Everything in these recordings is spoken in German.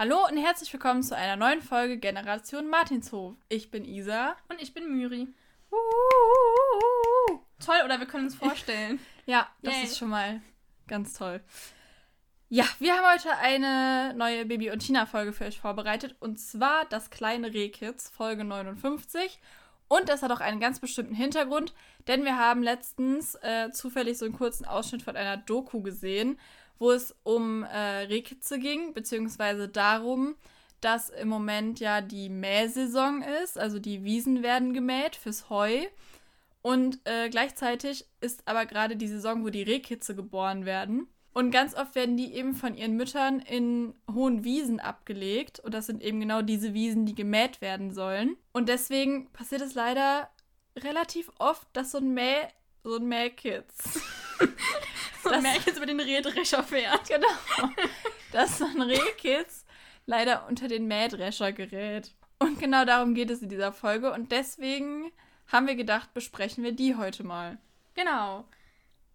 Hallo und herzlich willkommen zu einer neuen Folge Generation Martinshof. Ich bin Isa. Und ich bin Myri. Toll, oder wir können uns vorstellen. ja, das Yay. ist schon mal ganz toll. Ja, wir haben heute eine neue Baby- und Tina-Folge für euch vorbereitet. Und zwar das kleine Rehkids, Folge 59. Und das hat auch einen ganz bestimmten Hintergrund, denn wir haben letztens äh, zufällig so einen kurzen Ausschnitt von einer Doku gesehen, wo es um äh, Rehkitze ging, beziehungsweise darum, dass im Moment ja die Mähsaison ist, also die Wiesen werden gemäht fürs Heu. Und äh, gleichzeitig ist aber gerade die Saison, wo die Rehkitze geboren werden. Und ganz oft werden die eben von ihren Müttern in hohen Wiesen abgelegt. Und das sind eben genau diese Wiesen, die gemäht werden sollen. Und deswegen passiert es leider relativ oft, dass so ein Mäh, so ein Mähkitz, So ich jetzt über den Rehdrescher fährt. genau, dass so ein Rehkitz leider unter den Mähdrescher gerät. Und genau darum geht es in dieser Folge. Und deswegen haben wir gedacht, besprechen wir die heute mal. Genau.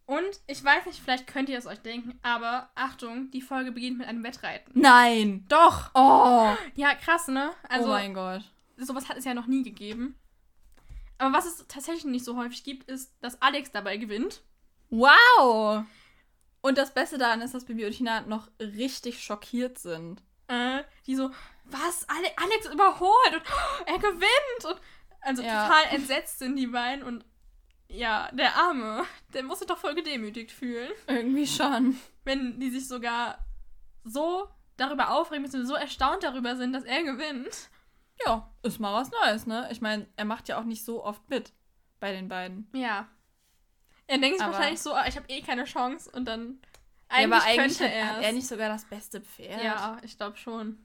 Und ich weiß nicht, vielleicht könnt ihr es euch denken, aber Achtung, die Folge beginnt mit einem Wettreiten. Nein, doch. Oh, Ja, krass, ne? Also, oh mein Gott. sowas hat es ja noch nie gegeben. Aber was es tatsächlich nicht so häufig gibt, ist, dass Alex dabei gewinnt. Wow! Und das Beste daran ist, dass Bibi und Tina noch richtig schockiert sind. Äh, die so, was? Ale Alex überholt und oh, er gewinnt. Und also Ja. total entsetzt sind die beiden und ja, der Arme, der muss sich doch voll gedemütigt fühlen. Irgendwie schon. wenn die sich sogar so darüber aufregen, beziehungsweise so erstaunt darüber sind, dass er gewinnt. Ja, ist mal was Neues, ne? Ich meine, er macht ja auch nicht so oft mit bei den beiden. Ja. Er denkt sich wahrscheinlich so, ah, ich habe eh keine Chance und dann ja, eigentlich, aber eigentlich könnte er hat er nicht sogar das beste Pferd. Ja, ich glaube schon.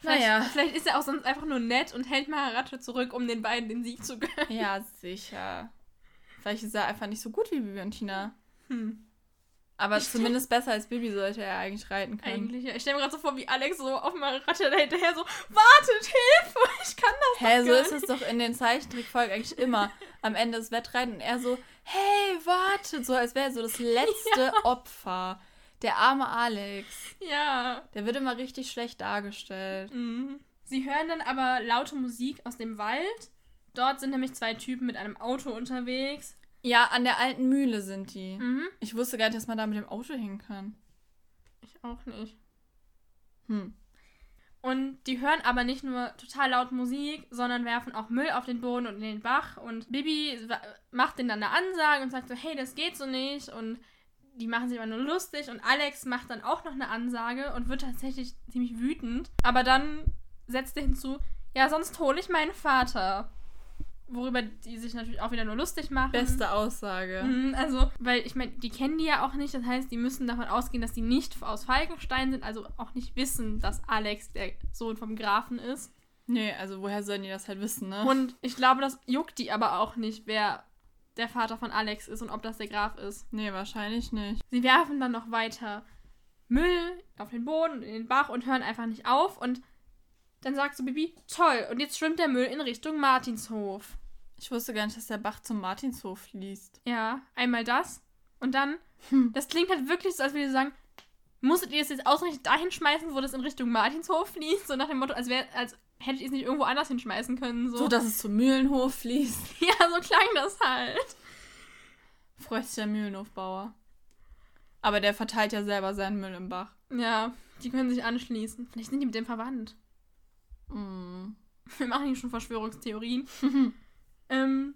Vielleicht, Naja. vielleicht ist er auch sonst einfach nur nett und hält Maharatte zurück, um den beiden den Sieg zu gönnen. Ja, sicher. Vielleicht ist er einfach nicht so gut wie Bibi und Tina. Hm. Aber zumindest besser als Bibi sollte er eigentlich reiten können. Eigentlich, ja. Ich stelle mir gerade so vor, wie Alex so auf Maharatte hinterher so, wartet, Hilfe, ich kann das Hä, doch so ist es doch in den Zeichentrickfolgen eigentlich immer. Am Ende des Wettreiten und er so, hey, wartet, so als wäre so das letzte Opfer. Der arme Alex. Ja. Der wird immer richtig schlecht dargestellt. Mhm. Sie hören dann aber laute Musik aus dem Wald. Dort sind nämlich zwei Typen mit einem Auto unterwegs. Ja, an der alten Mühle sind die. Mhm. Ich wusste gar nicht, dass man da mit dem Auto hin kann. Ich auch nicht. Hm. Und die hören aber nicht nur total laut Musik, sondern werfen auch Müll auf den Boden und in den Bach. Und Bibi macht denen dann eine Ansage und sagt so, hey, das geht so nicht. Und die machen sich aber nur lustig. Und Alex macht dann auch noch eine Ansage und wird tatsächlich ziemlich wütend. Aber dann setzt er hinzu, ja, sonst hole ich meinen Vater. Worüber die sich natürlich auch wieder nur lustig machen. Beste Aussage. Mhm, Also, weil ich meine, die kennen die ja auch nicht. Das heißt, die müssen davon ausgehen, dass die nicht aus Falkenstein sind, also auch nicht wissen, dass Alex der Sohn vom Grafen ist. Nee, also woher sollen die das halt wissen, ne? Und ich glaube, das juckt die aber auch nicht, wer der Vater von Alex ist und ob das der Graf ist. nee, wahrscheinlich nicht. Sie werfen dann noch weiter Müll auf den Boden und in den Bach und hören einfach nicht auf. Und dann sagt so Bibi, toll, und jetzt schwimmt der Müll in Richtung Martinshof. Ich wusste gar nicht, dass der Bach zum Martinshof fließt. Ja, einmal das. Und dann, Hm. das klingt halt wirklich so, als würde sie sagen, musstet ihr es jetzt ausgerechnet dahin schmeißen, wo das in Richtung Martinshof fließt? So nach dem Motto, als, wär, als hättet ihr es nicht irgendwo anders hinschmeißen können. So, So, dass es zum Mühlenhof fließt. ja, so klang das halt. Freut sich der Mühlenhofbauer. Aber der verteilt ja selber seinen Müll im Bach. Ja, die können sich anschließen. Vielleicht sind die mit dem verwandt. Mm. Wir machen hier schon Verschwörungstheorien. ähm,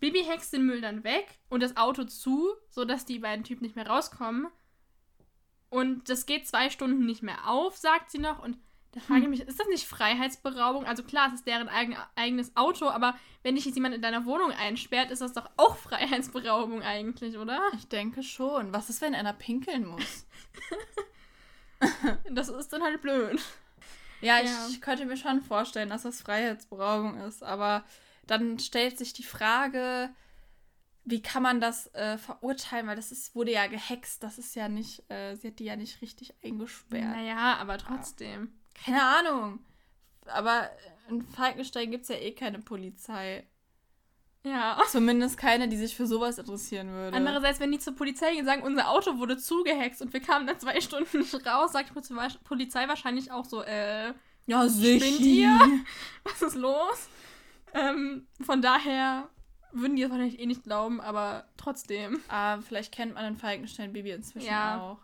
Bibi hext den Müll dann weg und das Auto zu, sodass die beiden Typen nicht mehr rauskommen. Und das geht zwei Stunden nicht mehr auf, sagt sie noch. Und da frage ich mich, ist das nicht Freiheitsberaubung? Also klar, es ist deren eigen, eigenes Auto, aber wenn dich jetzt jemand in deiner Wohnung einsperrt, ist das doch auch Freiheitsberaubung eigentlich, oder? Ich denke schon. Was ist, wenn einer pinkeln muss? Das ist dann halt blöd. Ja, Ja. ich könnte mir schon vorstellen, dass das Freiheitsberaubung ist. Aber dann stellt sich die Frage, wie kann man das äh, verurteilen? Weil das ist, wurde ja gehext. Das ist ja nicht, äh, sie hat die ja nicht richtig eingesperrt. Naja, aber trotzdem. Keine Ahnung. Aber in Falkenstein gibt es ja eh keine Polizei. Ja. Zumindest keine, die sich für sowas interessieren würde. Andererseits, wenn die zur Polizei gehen und sagen, unser Auto wurde zugehext und wir kamen dann zwei Stunden nicht raus, sagt die Polizei wahrscheinlich auch so, äh, ja, ihr? Was ist los? Ähm, von daher würden die es wahrscheinlich eh nicht glauben, aber trotzdem. Ah, vielleicht kennt man den Falkenstein-Baby inzwischen Ja. auch.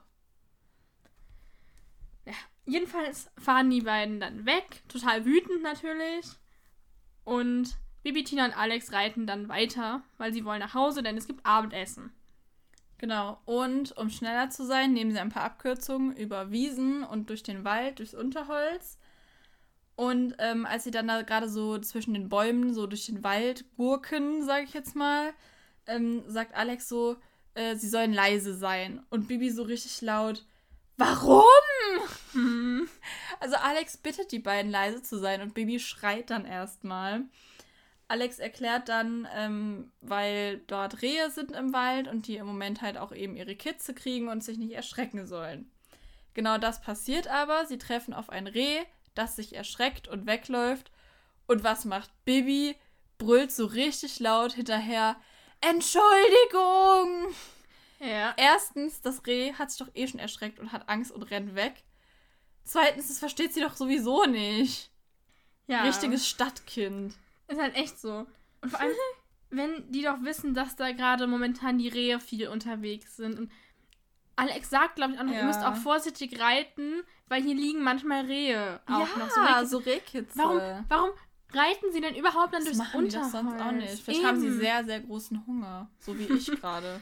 Jedenfalls fahren die beiden dann weg, total wütend natürlich. Und Bibi, Tina und Alex reiten dann weiter, weil sie wollen nach Hause, denn es gibt Abendessen. Genau. Und um schneller zu sein, nehmen sie ein paar Abkürzungen über Wiesen und durch den Wald, durchs Unterholz. Und ähm, als sie dann da gerade so zwischen den Bäumen, so durch den Wald gurken, sage ich jetzt mal, ähm, sagt Alex so, äh, sie sollen leise sein. Und Bibi so richtig laut, warum? Also Alex bittet die beiden leise zu sein und Bibi schreit dann erstmal. Alex erklärt dann, ähm, weil dort Rehe sind im Wald und die im Moment halt auch eben ihre Kitze kriegen und sich nicht erschrecken sollen. Genau das passiert aber. Sie treffen auf ein Reh, das sich erschreckt und wegläuft. Und was macht Bibi? Brüllt so richtig laut hinterher. Entschuldigung! Ja. Erstens, das Reh hat sich doch eh schon erschreckt und hat Angst und rennt weg. Zweitens, das versteht sie doch sowieso nicht. ja. Richtiges Stadtkind. Ist halt echt so. Und vor allem, wenn die doch wissen, dass da gerade momentan die Rehe viel unterwegs sind. Und Alex sagt, glaube ich, auch noch, ihr Ja. müsst auch vorsichtig reiten, weil hier liegen manchmal Rehe auch ja, noch. So Rehkitze. so Rehkitze. warum, warum reiten sie denn überhaupt dann das durchs machen die Unterholz? sonst auch nicht. Vielleicht haben sie Eben. sehr, sehr großen Hunger. So wie ich gerade.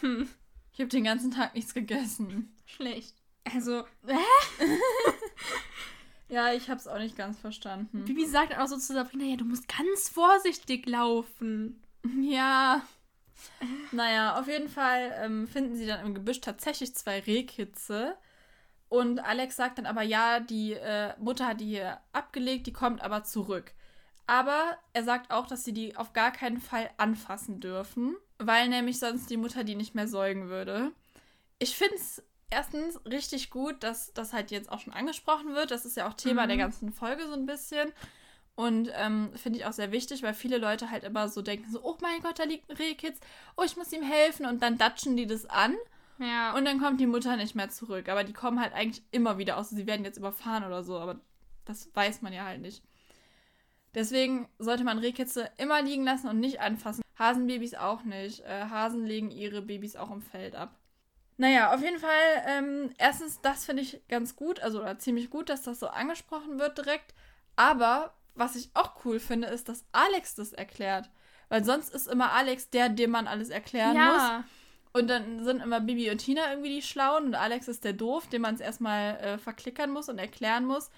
Hm, Ich habe den ganzen Tag nichts gegessen. schlecht. Also, Ja, ich habe es auch nicht ganz verstanden. Bibi sagt auch so zu Sabrina, ja, du musst ganz vorsichtig laufen. Ja. Naja, auf jeden Fall ähm, finden sie dann im Gebüsch tatsächlich zwei Rehkitze. Und Alex sagt dann aber, ja, die äh, Mutter hat die hier abgelegt, die kommt aber zurück. Aber er sagt auch, dass sie die auf gar keinen Fall anfassen dürfen, weil nämlich sonst die Mutter die nicht mehr säugen würde. Ich finde es erstens richtig gut, dass das halt jetzt auch schon angesprochen wird. Das ist ja auch Thema Mhm. der ganzen Folge so ein bisschen. Und ähm, finde ich auch sehr wichtig, weil viele Leute halt immer so denken, so, oh mein Gott, da liegt ein Rehkitz, oh, ich muss ihm helfen. Und dann datschen die das an Ja. und dann kommt die Mutter nicht mehr zurück. Aber die kommen halt eigentlich immer wieder, außer sie werden jetzt überfahren oder so. Aber das weiß man ja halt nicht. Deswegen sollte man Rehkitze immer liegen lassen und nicht anfassen. Hasenbabys auch nicht. Äh, Hasen legen ihre Babys auch im Feld ab. Naja, auf jeden Fall, ähm, erstens, das finde ich ganz gut, also oder ziemlich gut, dass das so angesprochen wird direkt. Aber was ich auch cool finde, ist, dass Alex das erklärt. Weil sonst ist immer Alex der, dem man alles erklären muss. Und dann sind immer Bibi und Tina irgendwie die Schlauen und Alex ist der Doof, dem man es erstmal äh, verklickern muss und erklären muss.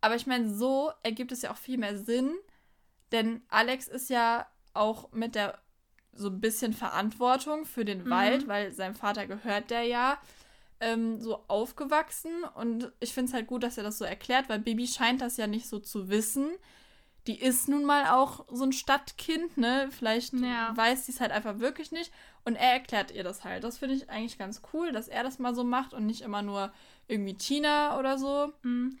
Aber ich meine, so ergibt es ja auch viel mehr Sinn, denn Alex ist ja auch mit der so ein bisschen Verantwortung für den Mhm. Wald, weil seinem Vater gehört der ja, ähm, so aufgewachsen. Und ich finde es halt gut, dass er das so erklärt, weil Bibi scheint das ja nicht so zu wissen. Die ist nun mal auch so ein Stadtkind, ne? Vielleicht Ja. weiß sie es halt einfach wirklich nicht. Und er erklärt ihr das halt. Das finde ich eigentlich ganz cool, dass er das mal so macht und nicht immer nur irgendwie Tina oder so. Mhm.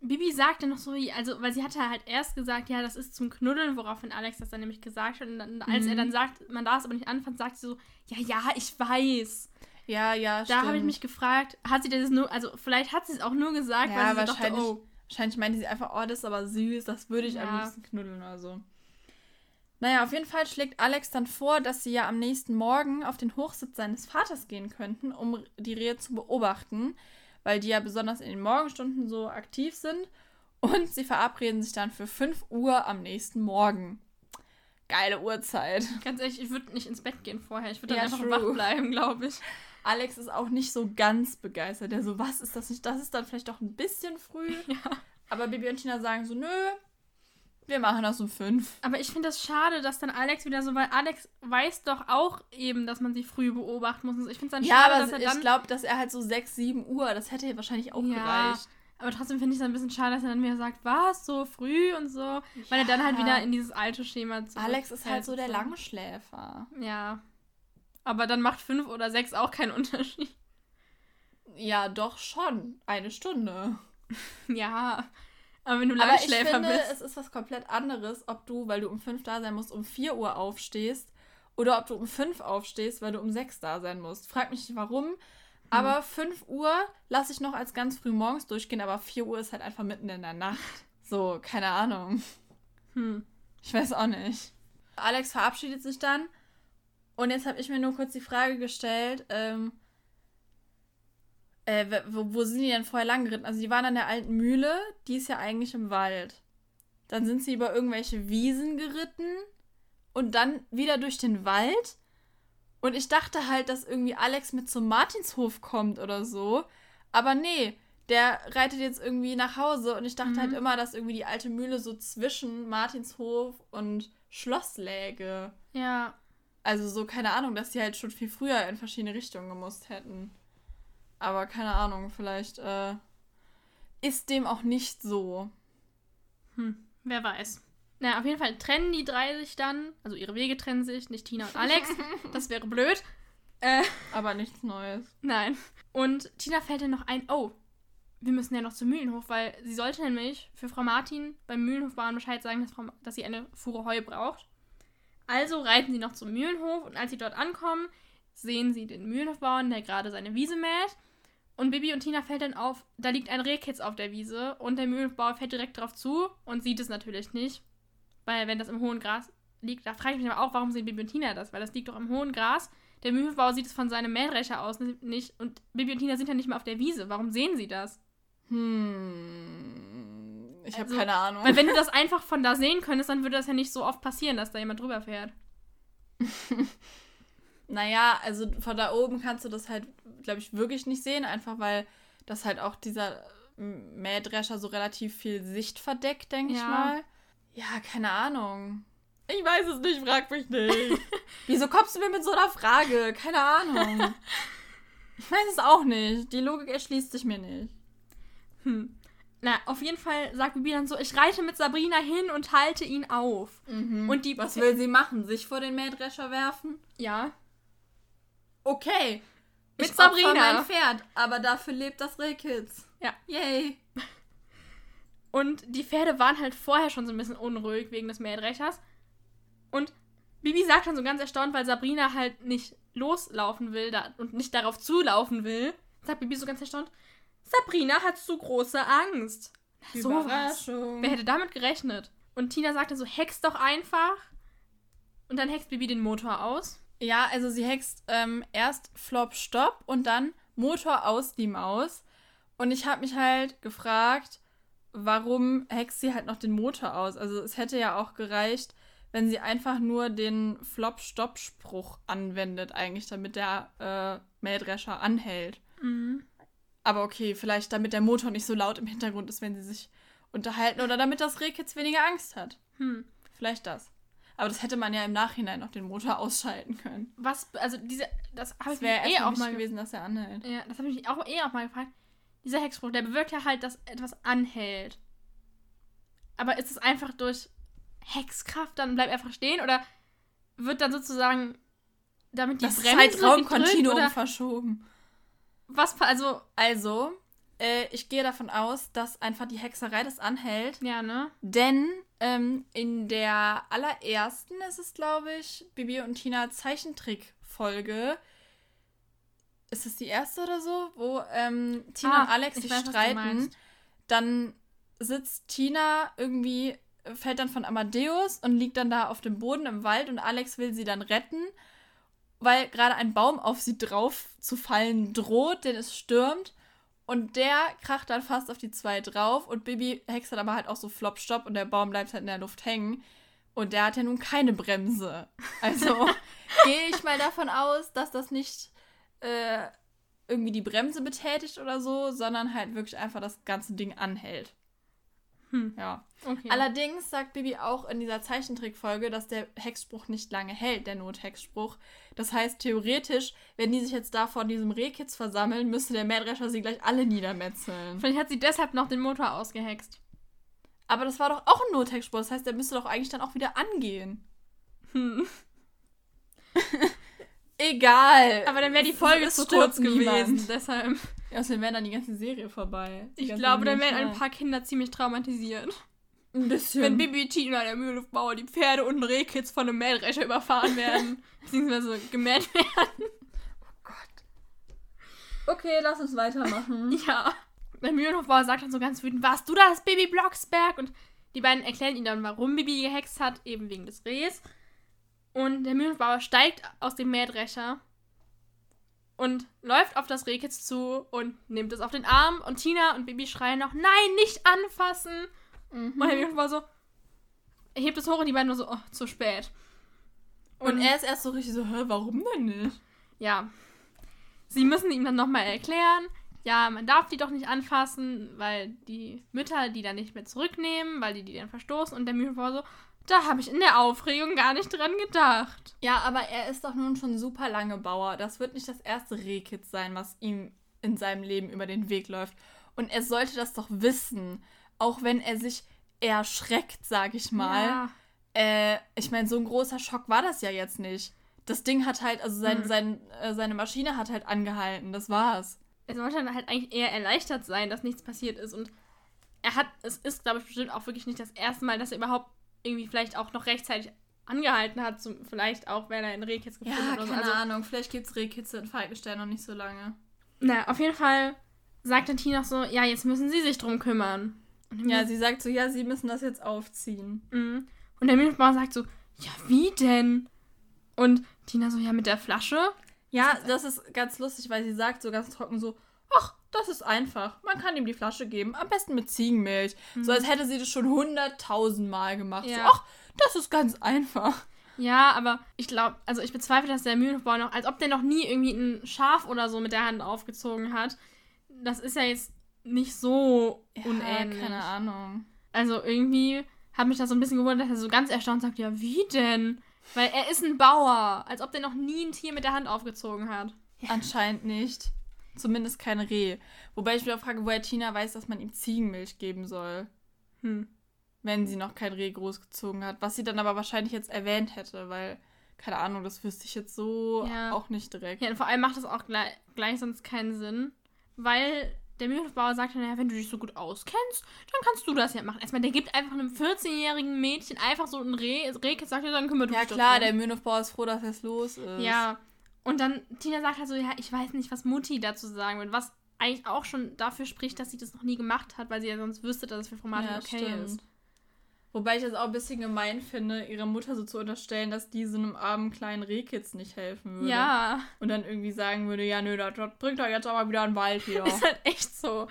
Bibi sagte noch so, also, weil sie hatte halt erst gesagt, ja, das ist zum Knuddeln, woraufhin Alex das dann nämlich gesagt hat. Und dann, als Mhm. er dann sagt, man darf es aber nicht anfangen, sagt sie so, ja, ja, ich weiß. Ja, ja, Da habe ich mich gefragt, hat sie das nur, also vielleicht hat sie es auch nur gesagt, Ja, weil sie so dachte, wahrscheinlich. oh, Wahrscheinlich meinte sie einfach, oh, das ist aber süß, das würde ich am Ja. liebsten knuddeln oder so. Naja, auf jeden Fall schlägt Alex dann vor, dass sie ja am nächsten Morgen auf den Hochsitz seines Vaters gehen könnten, um die Rehe zu beobachten, weil die ja besonders in den Morgenstunden so aktiv sind. Und sie verabreden sich dann für 5 Uhr am nächsten Morgen. Geile Uhrzeit. ganz ehrlich, ich würde nicht ins Bett gehen vorher. Ich würde Ja, dann einfach true. wach bleiben, glaube ich. Alex ist auch nicht so ganz begeistert. Der so, was ist das nicht? Das ist dann vielleicht doch ein bisschen früh. Ja. Aber Bibi und Tina sagen so, nö, wir machen das um 5. Aber ich finde das schade, dass dann Alex wieder so, weil Alex weiß doch auch eben, dass man sie früh beobachten muss. Ich finde es dann Ja, schade, aber dass er ich dann. glaube, dass er halt so 6, 7 Uhr, das hätte wahrscheinlich auch Ja, gereicht. Aber trotzdem finde ich es ein bisschen schade, dass er dann wieder sagt, was, so früh und so. Weil er dann halt Ja. wieder in dieses alte Schema zurück. Alex ist halt so der. Langschläfer. Ja. Aber dann macht fünf oder sechs auch keinen Unterschied. Ja, doch schon. Eine Stunde. Ja. Aber wenn du Aber ich Langschläfer finde, bist. es ist was komplett anderes, ob du, weil du um 5 da sein musst, um 4 Uhr aufstehst oder ob du um 5 aufstehst, weil du um 6 da sein musst. Frag mich nicht warum. Aber 5 Uhr lasse ich noch als ganz früh morgens durchgehen, aber 4 Uhr ist halt einfach mitten in der Nacht. So, keine Ahnung. Hm. Ich weiß auch nicht. Alex verabschiedet sich dann. Und jetzt habe ich mir nur kurz die Frage gestellt, ähm, äh, wo, wo sind die denn vorher lang geritten? Also die waren an der alten Mühle, die ist ja eigentlich im Wald. Dann sind sie über irgendwelche Wiesen geritten und dann wieder durch den Wald. Und ich dachte halt, dass irgendwie Alex mit zum Martinshof kommt oder so. Aber nee, der reitet jetzt irgendwie nach Hause und ich dachte Mhm. halt immer, dass irgendwie die alte Mühle so zwischen Martinshof und Schloss läge. Ja. Also so, keine Ahnung, dass die halt schon viel früher in verschiedene Richtungen gemusst hätten. Aber keine Ahnung, vielleicht äh, ist dem auch nicht so. Hm. Wer weiß. Na, auf jeden Fall trennen die drei sich dann. Also ihre Wege trennen sich, nicht Tina und Alex. das wäre blöd. Äh, Aber nichts Neues. nein. Und Tina fällt dann noch ein, oh, wir müssen ja noch zum Mühlenhof, weil sie sollte nämlich für Frau Martin beim Mühlenhofbauern Bescheid sagen, dass, Frau, dass sie eine Fuhre Heu braucht. Also reiten sie noch zum Mühlenhof und als sie dort ankommen, sehen sie den Mühlenhofbauern, der gerade seine Wiese mäht. Und Bibi und Tina fällt dann auf, da liegt ein Rehkitz auf der Wiese und der Mühlenhofbauer fährt direkt drauf zu und sieht es natürlich nicht. Weil wenn das im hohen Gras liegt, da frage ich mich aber auch, warum sehen Bibi und Tina das? Weil das liegt doch im hohen Gras. Der Mühlenhofbauer sieht es von seinem Mähdrescher aus nicht und Bibi und Tina sind ja nicht mehr auf der Wiese. Warum sehen sie das? Hm. Ich habe Also, keine Ahnung. Weil wenn du das einfach von da sehen könntest, dann würde das ja nicht so oft passieren, dass da jemand drüber fährt. Naja, also von da oben kannst du das halt, glaube ich, wirklich nicht sehen, einfach weil das halt auch dieser Mähdrescher so relativ viel Sicht verdeckt, denke ich Ja. mal. Ja, keine Ahnung. Ich weiß es nicht, frag mich nicht. Wieso kommst du mir mit so einer Frage? Keine Ahnung. Ich weiß es auch nicht. Die Logik erschließt sich mir nicht. Hm. Na, auf jeden Fall sagt Bibi dann so, ich reite mit Sabrina hin und halte ihn auf. Und die... Was will sie machen? Sich vor den Mähdrescher werfen? Ja. Okay. Mit ich Sabrina. mein Pferd, aber dafür lebt das Rehkitz. Ja. Yay. Und die Pferde waren halt vorher schon so ein bisschen unruhig wegen des Mähdreschers. Und Bibi sagt dann so ganz erstaunt, weil Sabrina halt nicht loslaufen will da, und nicht darauf zulaufen will, sagt Bibi so ganz erstaunt, Sabrina hat so große Angst. Na. Überraschung. Wer hätte damit gerechnet? Und Tina sagte so, hex doch einfach. Und dann hext Bibi den Motor aus. Ja, also sie hext ähm, erst Flop Stopp und dann Motor aus die Maus. Und ich habe mich halt gefragt, warum hext sie halt noch den Motor aus? Also es hätte ja auch gereicht, wenn sie einfach nur den Flop-Stopp-Spruch anwendet, eigentlich, damit der äh, Mähdrescher anhält. Aber okay, vielleicht damit der Motor nicht so laut im Hintergrund ist, wenn sie sich unterhalten oder damit das Rehkitz weniger Angst hat. Hm. Vielleicht das. Aber das hätte man ja im Nachhinein noch den Motor ausschalten können. Was, also diese, das habe ich mich eh auch mal gewesen, dass er anhält. Ja, das habe ich mich auch eh auch mal gefragt. Dieser Hexspruch, der bewirkt ja halt, dass etwas anhält. Aber ist es einfach durch Hexkraft dann bleibt einfach stehen oder wird dann sozusagen damit die Das Bremse Zeitraumkontinuum verschoben. Was also Also, äh, ich gehe davon aus, dass einfach die Hexerei das anhält. ja, ne? Denn ähm, in der allerersten ist es, glaube ich, Bibi und Tina Zeichentrick-Folge. Ist es die erste oder so? Wo ähm, Tina Ah, und Alex ich sich streiten. Dann sitzt Tina irgendwie, fällt dann von Amadeus und liegt dann da auf dem Boden im Wald und Alex will sie dann retten, weil gerade ein Baum auf sie drauf zu fallen droht, denn es stürmt. Und der kracht dann fast auf die zwei drauf und Bibi hext dann aber halt auch so Flop, Stopp und der Baum bleibt halt in der Luft hängen. Und der hat ja nun keine Bremse. Also gehe ich mal davon aus, dass das nicht äh, irgendwie die Bremse betätigt oder so, sondern halt wirklich einfach das ganze Ding anhält. Hm. Ja. Okay. Allerdings sagt Bibi auch in dieser Zeichentrickfolge, dass der Hexspruch nicht lange hält, der Nothexspruch. Das heißt, theoretisch, wenn die sich jetzt da vor diesem Rehkitz versammeln, müsste der Mähdrescher sie gleich alle niedermetzeln. Vielleicht hat sie deshalb noch den Motor ausgehext. Aber das war doch auch ein Nothexspruch. Das heißt, der müsste doch eigentlich dann auch wieder angehen. Hm. egal. Aber dann wäre die Folge zu kurz gewesen. niemand. Deshalb. Ja, außerdem wäre dann die ganze Serie vorbei. Die Ich glaube, dann wären ein paar Kinder ziemlich traumatisiert. Ein bisschen. Wenn Bibi, Tina, der Mühlenluftbauer, die Pferde und Rehkids von einem Mähdrescher überfahren werden. beziehungsweise gemäht werden. okay, lass uns weitermachen. Ja. Der Mühlenhofbauer sagt dann so ganz wütend, warst du das, Bibi Blocksberg? Und die beiden erklären ihm dann, warum Bibi gehext hat, eben wegen des Rehs. Und der Mühlenhofbauer steigt aus dem Mähdrescher und läuft auf das Rehkitz zu und nimmt es auf den Arm. Und Tina und Bibi schreien noch, nein, nicht anfassen. Mhm. Und der Mühlenhofbauer so, er hebt es hoch und die beiden nur so, oh, zu spät. Und er ist erst so richtig so, hä, warum denn nicht? Ja. Sie müssen ihm dann nochmal erklären, ja, man darf die doch nicht anfassen, weil die Mütter die dann nicht mehr zurücknehmen, weil die die dann verstoßen. Und der Mühlenbauer so, da habe ich in der Aufregung gar nicht dran gedacht. Ja, aber er ist doch nun schon super lange Bauer. Das wird nicht das erste Rehkitz sein, was ihm in seinem Leben über den Weg läuft. Und er sollte das doch wissen. Auch wenn er sich erschreckt, sag ich mal. Ja. Äh, ich meine, so ein großer Schock war das ja jetzt nicht. Das Ding hat halt, also sein, Mhm. sein, äh, seine Maschine hat halt angehalten. Das war's. Er sollte dann halt eigentlich eher erleichtert sein, dass nichts passiert ist. Und er hat, es ist, glaube ich, bestimmt auch wirklich nicht das erste Mal, dass er überhaupt irgendwie vielleicht auch noch rechtzeitig angehalten hat. Zum, vielleicht auch, wenn er in Rehkitz gefunden Ja, hat. oder so. keine Also, Ahnung. Vielleicht gibt's Rehkitze in Falkenstein noch nicht so lange. naja, auf jeden Fall sagt dann Tina so, ja, jetzt müssen sie sich drum kümmern. Ja, sie sagt so, ja, sie müssen das jetzt aufziehen. Mhm. Und der Milchbauer sagt so, ja, wie denn? Und Tina so, ja, mit der Flasche? Ja, das ist ganz lustig, weil sie sagt so ganz trocken so, ach, das ist einfach. Man kann ihm die Flasche geben, am besten mit Ziegenmilch. So als hätte sie das schon hunderttausend Mal gemacht. So, Ja. ach, das ist ganz einfach. Ja, aber ich glaube, also ich bezweifle, dass der Mühlenbauer noch, als ob der noch nie irgendwie ein Schaf oder so mit der Hand aufgezogen hat. Das ist ja jetzt nicht so unähnlich. keine Ahnung. Also irgendwie hat mich das so ein bisschen gewundert, dass er so ganz erstaunt sagt, ja, wie denn? Weil er ist ein Bauer, als ob der noch nie ein Tier mit der Hand aufgezogen hat. Anscheinend nicht. Zumindest kein Reh. Wobei ich wieder frage, woher Tina weiß, dass man ihm Ziegenmilch geben soll, Hm. wenn sie noch kein Reh großgezogen hat. Was sie dann aber wahrscheinlich jetzt erwähnt hätte, weil, keine Ahnung, das wüsste ich jetzt so Ja. auch nicht direkt. Ja, und vor allem macht das auch gleich, gleich sonst keinen Sinn, weil der Mühlenbauer sagt dann, ja, wenn du dich so gut auskennst, dann kannst du das ja machen. Erstmal, der gibt einfach einem 14-jährigen Mädchen einfach so ein Reh, Rehkitz sagt ja, dann kümmere du Ja dich klar, doch der. Mühlenhofbauer ist froh, dass es los ist. Ja, und dann Tina sagt halt so, ja, ich weiß nicht, was Mutti dazu sagen wird, was eigentlich auch schon dafür spricht, dass sie das noch nie gemacht hat, weil sie ja sonst wüsste, dass es für Frau Martin Ja, okay stimmt. ist. Wobei ich es auch ein bisschen gemein finde, ihrer Mutter so zu unterstellen, dass die so einem armen kleinen Rehkitz nicht helfen würde. Ja, Und dann irgendwie sagen würde, ja, nö, das, das bringt doch jetzt aber wieder einen Wald hier. ist halt echt so.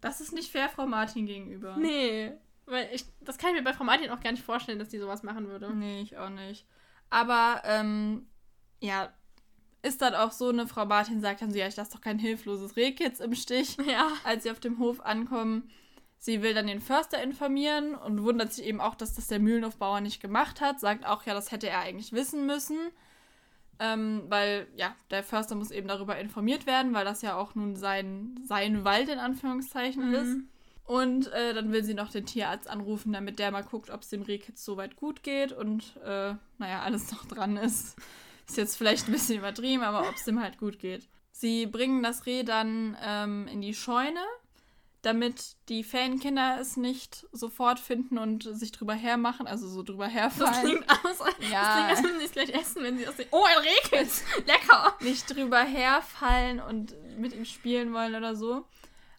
das ist nicht fair Frau Martin gegenüber. Nee, weil ich, das kann ich mir bei Frau Martin auch gar nicht vorstellen, dass die sowas machen würde. Nee, ich auch nicht. Aber, ähm, ja, ist dann auch so, eine Frau Martin sagt dann so, ja, ich lasse doch kein hilfloses Rehkitz im Stich. Ja. als sie auf dem Hof ankommen. Sie will dann den Förster informieren und wundert sich eben auch, dass das der Mühlenhofbauer nicht gemacht hat. Sagt auch, ja, das hätte er eigentlich wissen müssen. Ähm, weil, ja, der Förster muss eben darüber informiert werden, weil das ja auch nun sein, sein Wald in Anführungszeichen ist. Mhm. Und äh, dann will sie noch den Tierarzt anrufen, damit der mal guckt, ob es dem Rehkitz soweit gut geht und, äh, naja, alles noch dran ist. Ist jetzt vielleicht ein bisschen übertrieben, aber ob es dem halt gut geht. Sie bringen das Reh dann ähm, in die Scheune, damit die Ferienkinder es nicht sofort finden und sich drüber hermachen, also so drüber Das herfallen. klingt aus, Ja. klingt, als würden sie es gleich essen, wenn sie aus. Oh, ein Rehkitz! Lecker! nicht drüber herfallen und mit ihm spielen wollen oder so.